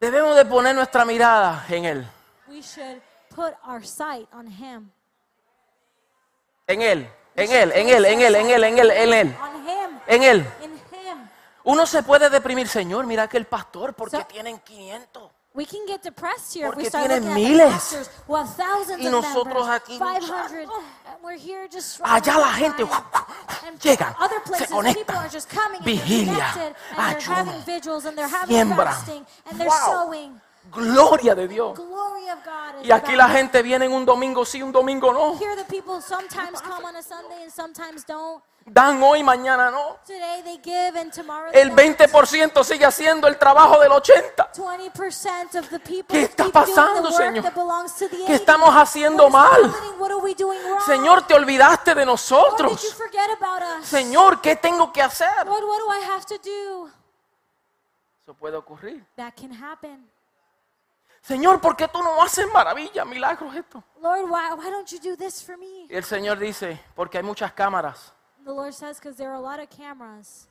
debemos de poner nuestra mirada en Él. we should put our sight on him. En Él, en Él, en Él, en Él, en Él, en Él, en Él, en Él. In him. Uno se puede deprimir, Señor, mira que el pastor, porque tienen 500. We can get depressed here if we Porque start tienen looking miles. the pastors who have thousands Y of nosotros members, aquí 500, luchando. and we're here just Allá la gente trying. And llegan, other se places, people are just coming and vigilia, connected, and they're having ayuno, vigils and they're having siembra. fasting and they're Wow. sowing. Gloria de Dios. Y aquí la gente viene en un domingo sí, un domingo no. Here the people sometimes come on a Sunday and sometimes don't. Dan hoy, mañana no. Today they give and tomorrow they El don't. 20% sigue haciendo el trabajo del 80%. 20% of the people ¿Qué está pasando, Señor? ¿Qué 80. estamos haciendo mal? Señor, te olvidaste de nosotros. Señor, ¿qué tengo que hacer? Lord, what do I have to do? Eso puede ocurrir. Señor, ¿por qué tú no haces maravillas, milagros esto? Lord, why, why don't you do this for me? Y el Señor dice, porque hay muchas cámaras. The Lord says, because there are a lot of cameras.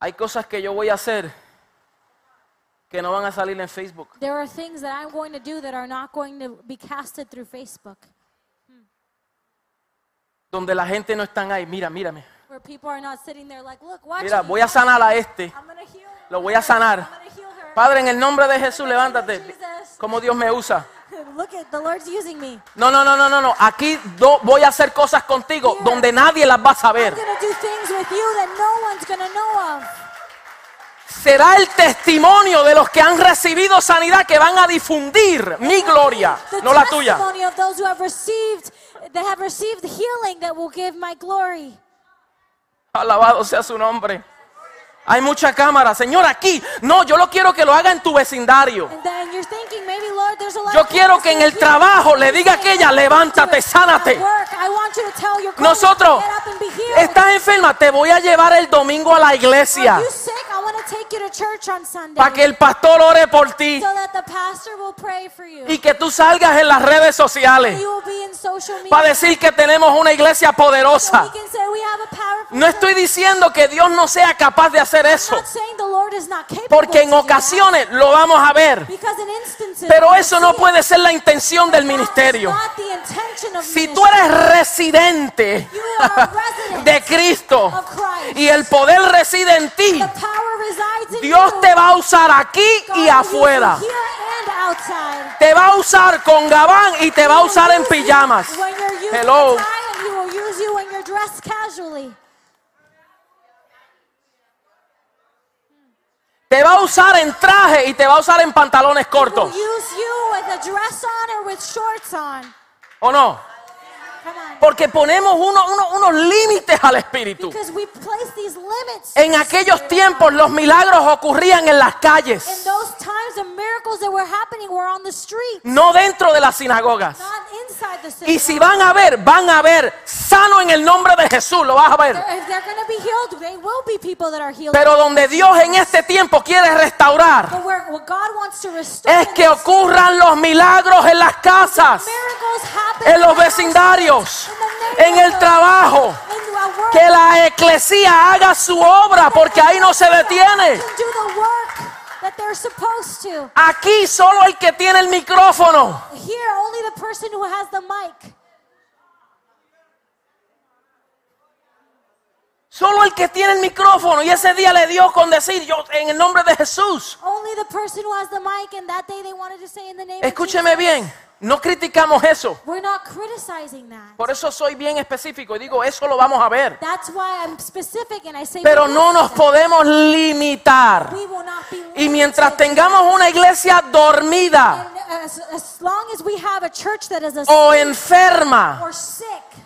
Hay cosas que yo voy a hacer que no van a salir en Facebook. There are things that I'm going to do that are not going to be casted through Facebook, Donde la gente no están ahí. Mira, mírame. Where people are not sitting there like, look, watch Mira, me. voy a sanar a este. I'm heal. Lo voy a sanar. I'm going to heal her. Padre, en el nombre de Jesús, levántate. Jesus. Como Dios me usa. Look at the Lord's using me. No, no, no, no, no, no. Aquí do- voy a hacer cosas contigo donde nadie las va a saber. going to do things with you that no one's going to know of. Será el testimonio de los que han recibido sanidad que van a difundir mi gloria, no la tuya. Alabado sea su nombre. Hay mucha cámara. Señor, aquí. No, yo lo quiero que lo haga en tu vecindario. Thinking, Lord, Yo quiero que en here. el trabajo le diga a aquella, levántate, sánate. Work, Nosotros, estás enferma, te voy a llevar el domingo a la iglesia. Para que el pastor ore por ti. Y que tú salgas en las redes sociales. Para decir que tenemos una iglesia poderosa. No estoy diciendo que Dios no sea capaz de hacer eso, porque en ocasiones lo vamos a ver, pero eso no puede ser la intención del ministerio. Si tú eres residente de Cristo y el poder reside en ti, Dios te va a usar aquí y afuera. Te va a usar con gabán y te va a usar en pijamas. Hello. Te va a usar en traje y te va a usar en pantalones cortos. ¿O no? Porque ponemos uno- uno- unos límites al Espíritu. Because we place these limits. En aquellos tiempos los milagros ocurrían en las In calles, those times, the miracles that were happening were on the street, no dentro de las sinagogas. Y si van a ver, van a ver sano en el nombre de Jesús, lo vas a ver. If they're going to be healed, they will be people that are healed. Pero donde Dios en este tiempo quiere restaurar but where, what God wants to restore es que ocurran los milagros en las casas, en los vecindarios, en el trabajo. Que la eclesía haga su obra porque ahí no se detiene. Aquí solo el que tiene el micrófono. Here, only the person who has the mic. Solo el que tiene el micrófono. Y ese día le dio con decir yo en el nombre de Jesús. Only the person who has the mic, and that day they wanted to say in the name Escúcheme of Jesus. bien. No criticamos eso. We're not criticizing that. Por eso soy bien específico y digo, eso lo vamos a ver. That's why I'm specific and I say Pero no nos podemos limitar. We will not be Y mientras tengamos una iglesia dormida And as, as long as we have a church that is asleep o enferma or sick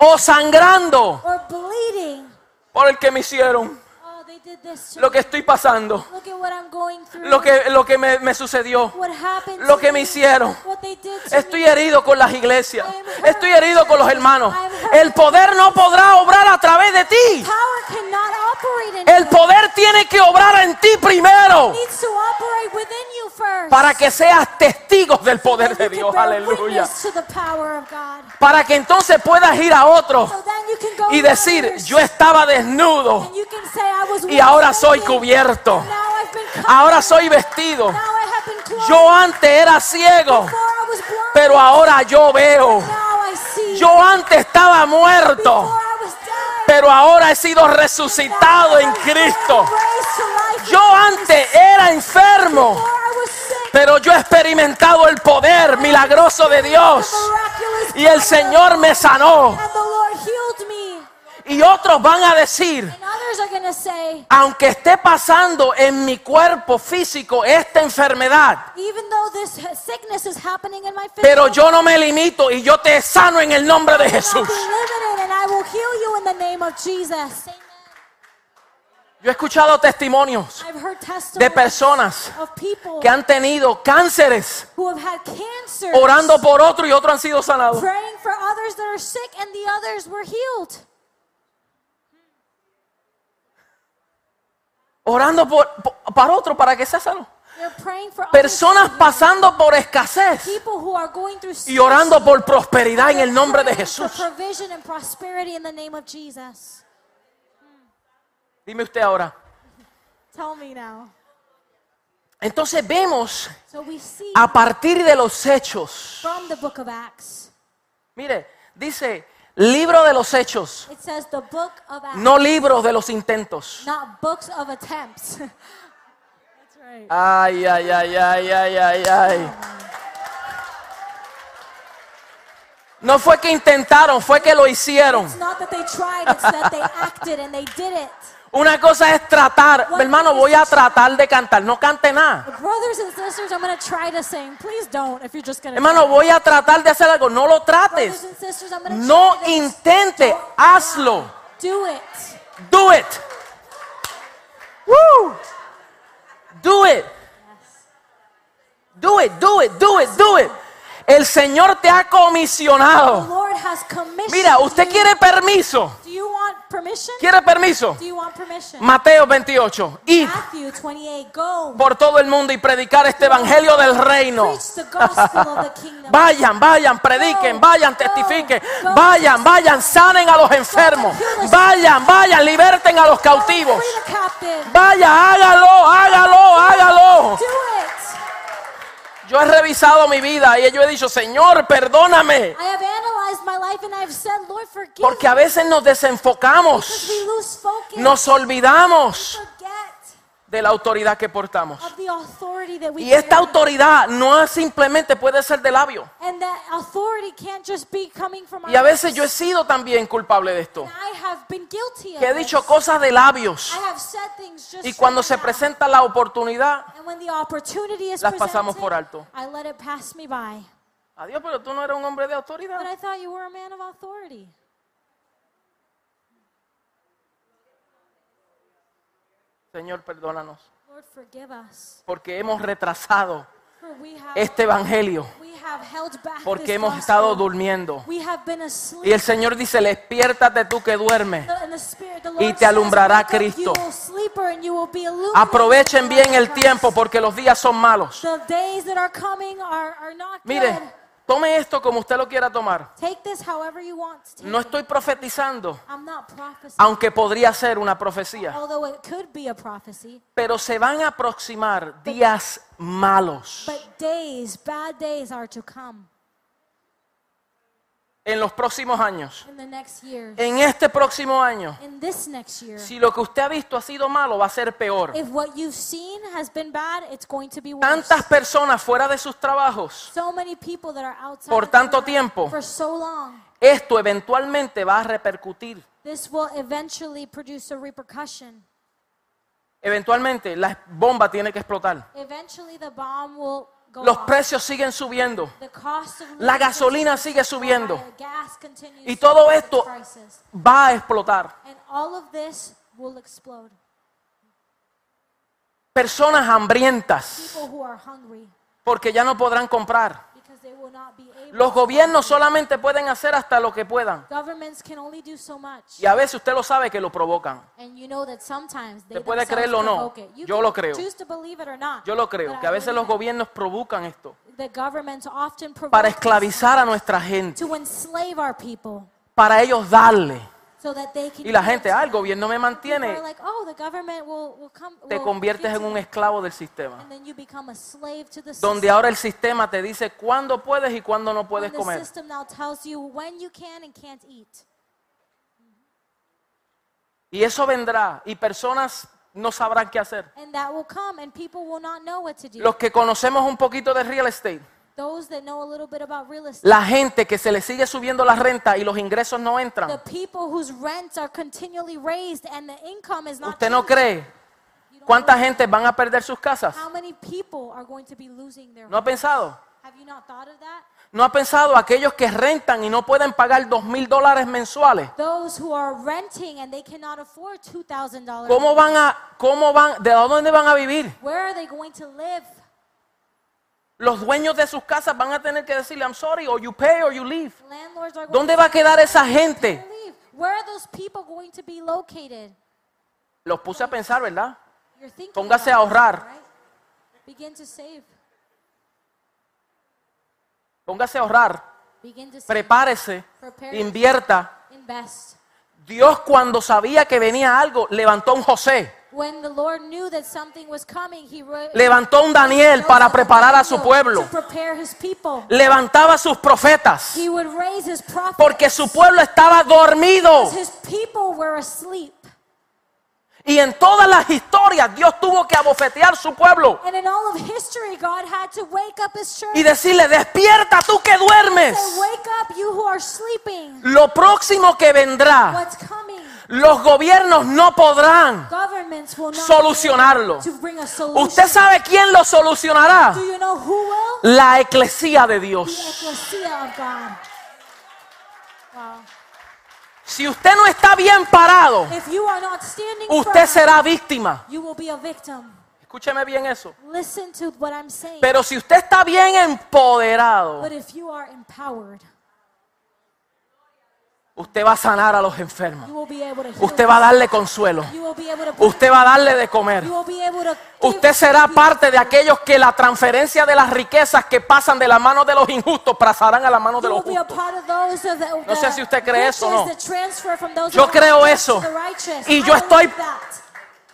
o sangrando or bleeding, por el que me hicieron, oh, they did this to lo me. que estoy pasando, Look at what I'm going through. lo que, lo que me, me sucedió, what happened lo to que me hicieron. What they did to Estoy me. herido con las iglesias. Estoy herido con los hermanos. El poder no podrá obrar a través de ti. Power cannot operate in El you. poder tiene que obrar en ti primero It needs to operate within you first. Para que seas testigos del poder de Dios. Aleluya. Para que entonces puedas ir a otros y decir, yo estaba desnudo y ahora soy cubierto. Ahora soy vestido. Yo antes era ciego, pero ahora yo veo. Yo antes estaba muerto. Pero ahora he sido resucitado en Cristo. Yo antes era enfermo, pero yo he experimentado el poder milagroso de Dios. Y el Señor me sanó. Y otros van a decir, And others are going to say, aunque esté pasando en mi cuerpo físico esta enfermedad, even though this sickness is happening in my physical, pero yo no me limito y yo te sano en el nombre de Jesús. Yo he escuchado testimonios de personas que han tenido cánceres orando por otro y otros han sido sanados. praying for others that are sick and the others were healed. Orando por, por- para otro para que sea sano. Personas pasando por escasez y orando por prosperidad en el nombre de Jesús. Dime usted ahora. Entonces vemos a partir de los hechos. from the book of Acts. Mire, dice libro de los hechos, It says the book of Acts, no libros de los intentos. not books of attempts. That's right. Ay, ay, ay, ay, ay, ay, ay. No fue que intentaron, fue que lo hicieron. It's not that they tried, it's that they acted and they did it. Una cosa es tratar, hermano, voy a tratar de cantar, no cante nada. Sisters, sing. Don't Hermano, voy a tratar de hacer algo, no lo trates. sisters, No intente, Don't hazlo. Do it. Do it. Woo. Do it. Do it, do it, do it, do it. El Señor te ha comisionado. Mira, usted quiere permiso. ¿Quiere permiso? Mateo 28. Id Matthew 28, go. por todo el mundo y predicar este evangelio del reino. Vayan, vayan, prediquen, vayan, testifiquen, vayan, vayan, sanen a los enfermos, vayan, vayan, liberten a los cautivos. Vaya, hágalo, hágalo, hágalo. Yo he revisado mi vida y yo he dicho, Señor, perdóname. I have analyzed my life and I've said, Lord, forgive Porque a veces nos because desenfocamos, we lose focus. nos olvidamos forget de la autoridad que portamos. of the authority that we Y esta autoridad no simplemente puede ser de labio. And that authority can't just be coming from our Y a veces yo he sido también culpable de esto. I have been guilty of Que he dicho cosas de labios. I have said things just Y cuando se presenta la oportunidad, mouth. And when the opportunity is las pasamos por alto. I let it pass me by. Adiós, pero tú no eres un hombre de autoridad. I thought you were a man of authority. Señor, perdónanos. Lord, forgive us. Porque hemos retrasado este evangelio. Porque hemos estado durmiendo. Y el Señor dice, despiértate tú que duermes. Y te alumbrará "Wake up, Cristo." Aprovechen bien el tiempo porque los días son malos. Mire, tome esto como usted lo quiera tomar. Take this however you want to take No estoy profetizando, I'm not prophesying, aunque podría ser una profecía. although it could be a prophecy. Pero se van a aproximar días malos But days, bad days are to come en los próximos años. in the next years. En este próximo año, In this next year. si lo que usted ha visto ha sido malo, va a ser peor. If what you've seen has been bad, it's going to be worse. Tantas personas fuera de sus trabajos, so many people that are outside Por tanto tiempo. for so long. esto eventualmente va a repercutir. This will eventually produce a repercussion. Eventualmente la bomba tiene que explotar. Eventually the bomb will Los precios siguen subiendo. La gasolina sigue subiendo. Y to todo esto va a explotar. Personas hambrientas porque ya no podrán comprar. Los gobiernos solamente pueden hacer hasta lo que puedan. Governments can only do so much. Y a veces usted lo sabe que lo provocan. Usted puede creerlo o no. Yo lo creo. Yo lo creo, que a veces los gobiernos provocan esto para esclavizar a nuestra gente, para ellos darle. So that they can Y la gente, ah, el gobierno me mantiene. like, oh, will, will come, Te conviertes en un esclavo del sistema. Donde ahora el sistema te dice cuándo puedes y cuándo no puedes comer. you you can can't. Y eso vendrá y personas no sabrán qué hacer. Los que conocemos un poquito de real estate, Those that know a little bit about real estate. la gente que se le sigue subiendo la renta y los ingresos no the entran. people whose rents are continually raised and the income is not ¿Usted no changing. cree You don't cuánta know gente van a perder sus casas? How many people are going to be losing their ¿No ha homes? pensado? Have you not thought of that? ¿No ha pensado aquellos que rentan y no pueden pagar dos mil dólares mensuales? Those who are renting and they cannot afford $2,000. ¿Cómo van a, cómo van, de dónde van a vivir? Where are they going to live? Los dueños de sus casas van a tener que decirle, I'm sorry, or you pay or you leave. ¿Dónde va a quedar esa gente? Los puse a pensar, ¿verdad? Póngase a ahorrar. Póngase a ahorrar, prepárese, invierta. Dios cuando sabía que venía algo, levantó a un José, When the Lord knew that something was coming, he levantó un Daniel para preparar a su pueblo, levantaba a sus profetas, He would raise his prophets. porque su pueblo estaba dormido. His people were asleep. Y en todas las historias Dios tuvo que abofetear su pueblo And in all of history, God had to wake up his church. y decirle, despierta tú que duermes. wake up, you who are sleeping. Lo próximo que vendrá, What's coming? Los gobiernos no podrán solucionarlo. ¿Usted sabe quién lo solucionará? La eclesía de Dios. Si usted no está bien parado, usted será víctima. you will be a victim. Escúcheme bien eso. Listen to what I'm saying. Pero si usted está bien empoderado, but if you are empowered, usted va a sanar a los enfermos. Usted va a darle consuelo. Usted va a darle de comer. Usted será parte de aquellos que la transferencia de las riquezas que pasan de la mano de los injustos pasarán a la mano de los justos. No sé si usted cree eso o no. Yo creo eso. Y yo estoy-.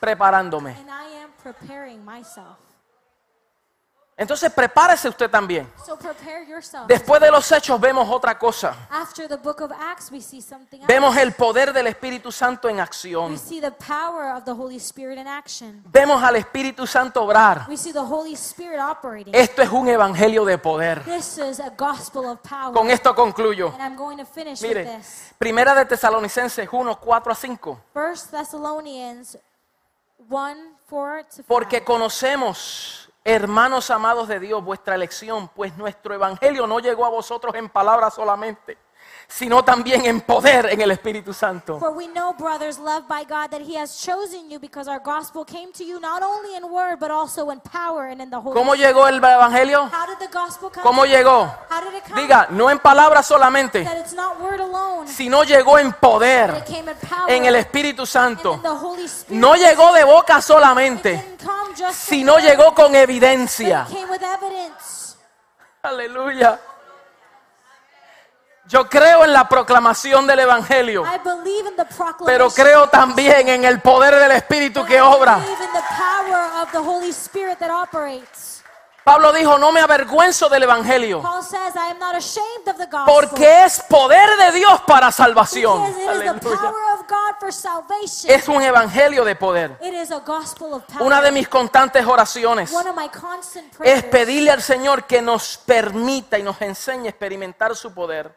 Preparándome. And I am preparing myself. Entonces prepárese usted también. So. Después de los hechos vemos otra cosa. Acts. Vemos el poder del Espíritu Santo en We acción. see the power of the Holy Spirit in action. Vemos al Espíritu Santo obrar. We see the Holy Spirit operating. Esto es un evangelio de poder. This is a gospel of power. Con esto concluyo. And I'm going to finish with Mire, this. primera de Tesalonicenses 1, 4 a 5. First Thessalonians 1, 4 to 5. Porque conocemos Hermanos amados de Dios, vuestra elección, pues nuestro evangelio no llegó a vosotros en palabras solamente, sino también en poder en el Espíritu Santo. For we know, brothers, loved by God, that He has chosen you because our gospel came to you not only in word, but also in power and in the Holy ¿Cómo Spirit. llegó el evangelio? How did the gospel come? ¿Cómo llegó? How did it come? Diga, no en palabras solamente, that it's not word alone, sino llegó en but poder it came in power en el Espíritu and Santo. in the Holy Spirit. No llegó de boca It solamente, didn't come just from sino llegó con but evidencia. it came with evidence. Aleluya. Yo creo en la proclamación del Evangelio, I believe in the proclamation. pero creo también en el poder del Espíritu que obra. Pablo dijo, no me avergüenzo del Evangelio, Paul says, I am not ashamed of the gospel. porque es poder de Dios para salvación. Es un Evangelio de poder. It is a gospel of power. Una de mis constantes oraciones One of my constant prayers es pedirle al Señor que nos permita y nos enseñe a experimentar su poder.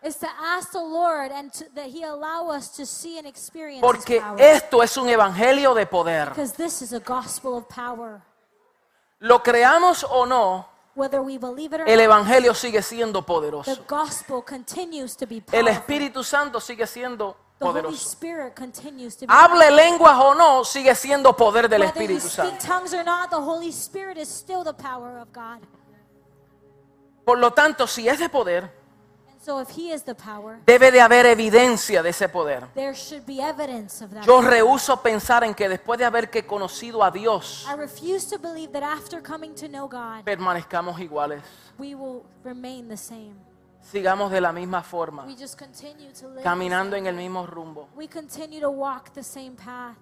Porque esto es un evangelio de poder. Lo creamos o no, Whether we believe it or el evangelio sigue siendo the poderoso. gospel continues to be El. Espíritu Santo sigue siendo poderoso. Spirit continues to be Hable lenguas o no, sigue siendo poder del Espíritu Santo. Por lo tanto, si es de poder, so if He is the power, debe de haber evidencia de ese poder. there should be evidence of that. Yo rehuso pensar en que después de haber que conocido a Dios, I refuse to believe that after coming to know God, permanezcamos iguales. we will remain the same. Sigamos de la misma forma, We just continue to live. caminando the en same el way. mismo rumbo. We continue to walk the same path.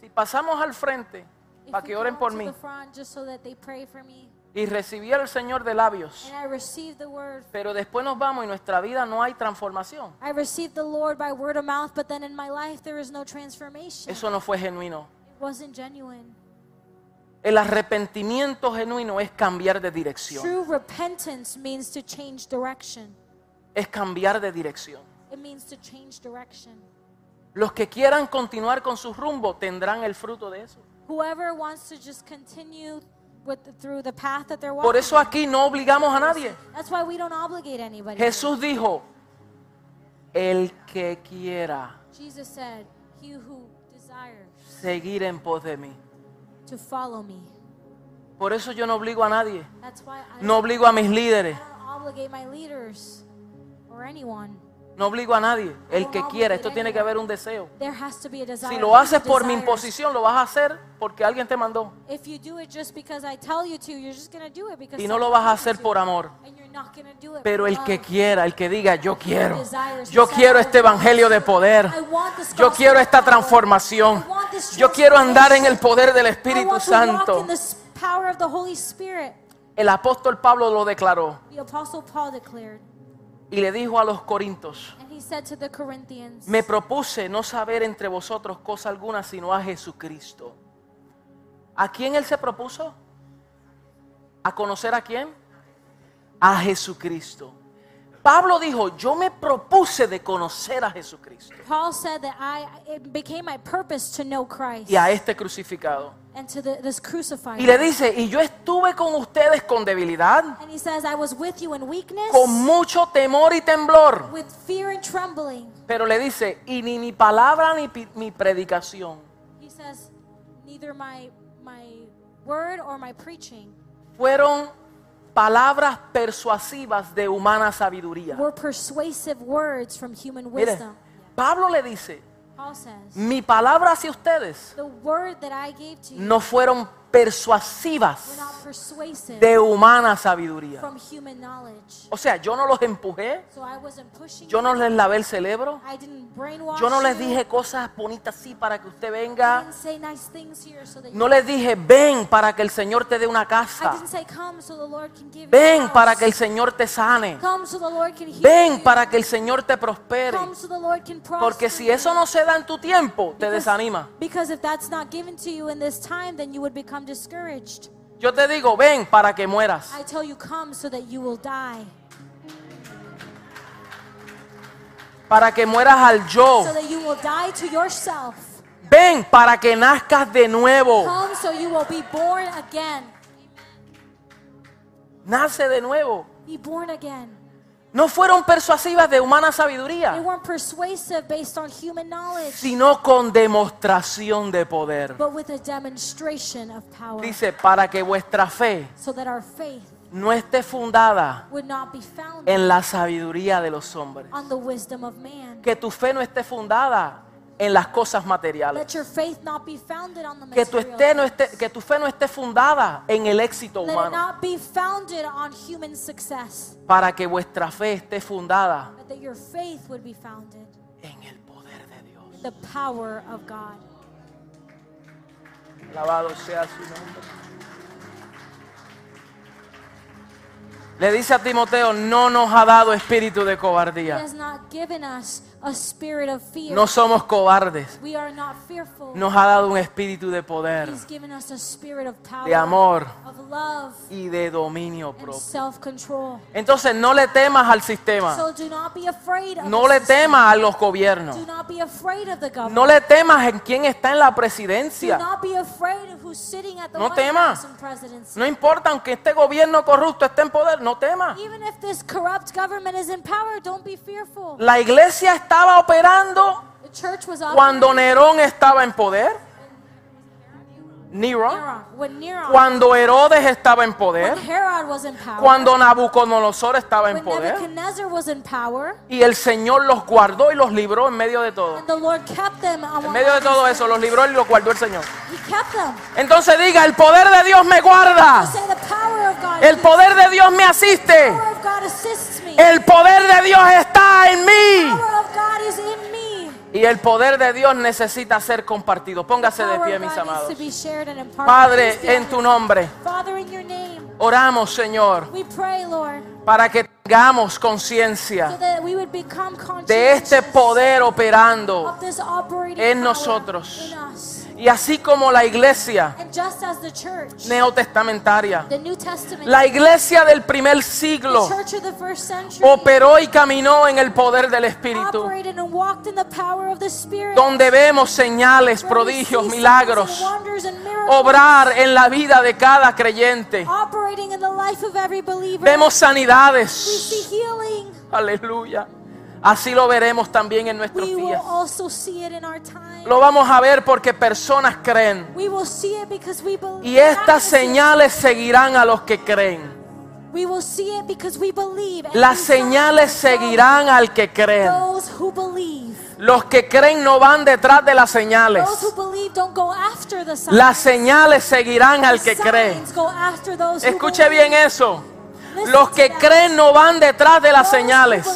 Si pasamos al frente If para we que oren por to mí the front just so that they pray for me, y recibir al Señor de labios, and I receive the word. pero después nos vamos y nuestra vida no hay transformación, I receive the Lord by word of mouth, but then in my life there is no transformation. eso no fue genuino. It wasn't genuine. El arrepentimiento genuino es cambiar de dirección, True repentance means to change direction. es cambiar de dirección. It means to change direction. Los que quieran continuar con su rumbo tendrán el fruto de eso. Whoever wants to just continue with through the path that they're walking. Por eso aquí no obligamos a nadie. That's why we don't obligate anybody. Jesús dijo, el que quiera Jesus said, "He who desires seguir en pos de mí. to follow me." Por eso yo no obligo a nadie, That's why I, no obligo a mis líderes, I don't obligate my leaders or anyone. No obligo a nadie. El que quiera, esto tiene que haber un deseo. Si lo haces por mi imposición, lo vas a hacer porque alguien te mandó. If you do it just because I tell you to, you're just going to do it because Y no lo vas a hacer por amor. Pero el que quiera, el que diga, yo quiero, yo quiero este "I want evangelio de poder, yo quiero esta transformación, yo quiero andar en el poder del Espíritu Santo. in the s- power of the Holy Spirit. El apóstol Pablo lo declaró y le dijo a los corintios, me propuse no saber entre vosotros cosa alguna sino a Jesucristo. ¿A quién él se propuso? ¿A conocer a quién? A Jesucristo. Pablo dijo, yo me propuse de conocer a Jesucristo Paul said that I it became my purpose to know Christ y a este crucificado. and to the, this crucified. Y le dice, y yo estuve con ustedes con debilidad, and he says, I was with you in weakness, con mucho temor y temblor. with fear and trembling. Pero le dice, y ni mi palabra ni mi predicación He says, neither my my word or my preaching fueron palabras persuasivas de humana sabiduría. were persuasive words from human Mire, wisdom. Pablo le dice, Paul says, mi palabra hacia ustedes the word that I gave to you no fueron persuasivas de humana sabiduría. O sea, yo no los empujé, yo no les lavé el cerebro, yo no les dije cosas bonitas así para que usted venga, no les dije ven para que el Señor te dé una casa, ven para que el Señor te sane, ven para que el Señor te prospere. Porque si eso no se da en tu tiempo, te desanima. Become discouraged. Yo te digo, ven para que mueras. I tell you, come so that you will die. Para que mueras al yo. So that you will die to yourself. Ven para que nazcas de nuevo. Come so you will be born again. nace de nuevo. be born again. No fueron persuasivas de humana They sabiduría, weren't persuasive based on human knowledge, sino con demostración de poder. but with a demonstration of power. Dice, para que vuestra fe So that our faith no esté fundada en la sabiduría de los hombres. on the wisdom of man. Que tu fe no esté fundada en las cosas materiales. Que tu, esté, no esté, que tu fe no esté fundada en el éxito humano. Para que vuestra fe esté fundada but that your faith would be founded en el poder de Dios. in the power of God. Alabado sea su nombre. Le dice a Timoteo, no nos ha dado espíritu de cobardía. No somos cobardes. we are not fearful. Nos ha dado un espíritu de poder, He's given us a spirit of power, de amor of love, y de dominio propio. self-control. Entonces no le temas al sistema. So do not be afraid of No le temas a los gobiernos. Do not be afraid of the government. No le temas en quién está en la Do presidencia. not be afraid of who's sitting at the No temas. No importa, aunque este gobierno corrupto esté en poder, no temas. Even if this corrupt government is in power, don't be fearful. La iglesia estaba operando cuando Nerón estaba en poder. Nero, Cuando Herodes estaba en poder. Cuando Nabucodonosor estaba en poder. Y el Señor los guardó y los libró en medio de todo. En medio de todo eso, los libró y los guardó el Señor. Entonces diga, el poder de Dios me guarda. El poder de Dios me asiste. El poder de Dios está en mí. Y el poder de Dios necesita ser compartido. Póngase de pie, mis amados. Padre, en tu nombre, oramos, Señor, para que tengamos conciencia de este poder operando. en nosotros. Y así como la iglesia church, neotestamentaria, la iglesia del primer siglo, century, operó y caminó en el poder del Espíritu, Spirit. donde vemos señales, prodigios, milagros, obrar en la vida de cada creyente. Vemos sanidades. Aleluya. Así lo veremos también en nuestros We will días. also see it in our time. Lo vamos a ver porque personas creen. We will see it because we believe. Y estas señales seguirán a los que creen. We will see it because we believe. and Las señales seguirán al que creen. Those who believe. Los que creen no van detrás de las señales. Las señales seguirán al que cree. Escuche bien eso. Los que creen no van detrás de las señales.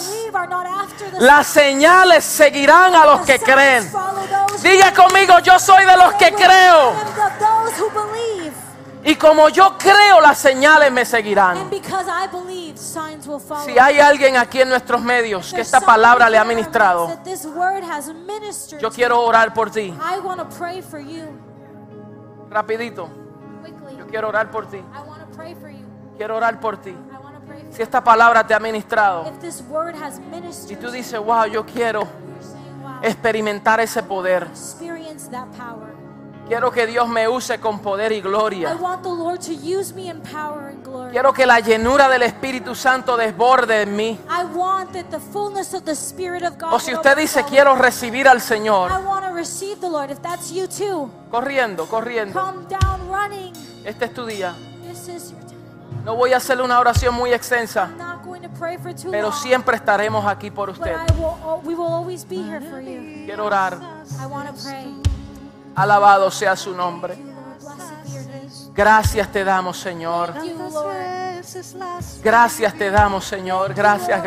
Las señales seguirán a los que creen. Diga conmigo, yo soy de los que creo. Y como yo creo, las señales me seguirán. Si hay alguien aquí en nuestros medios que esta palabra le ha ministrado, yo quiero orar por ti. I want to pray for you Rapidito. Yo quiero orar por ti. I want to pray for you. Quiero orar por ti. Si esta palabra te ha ministrado y tú dices, wow, yo quiero experimentar ese poder. Quiero que Dios me use con poder y I gloria. want the Lord to use me in power and glory. Quiero que la llenura del Espíritu Santo desborde en mí. I want that the fullness of the Spirit of God O si usted dice, quiero recibir al I Señor, want to receive the Lord. If that's you too, corriendo, corriendo. Este es tu día. No voy a hacerle una oración muy extensa, pero siempre estaremos aquí por usted. Quiero orar. Alabado sea su nombre. Gracias te damos, Señor. Gracias te damos, Señor. Gracias,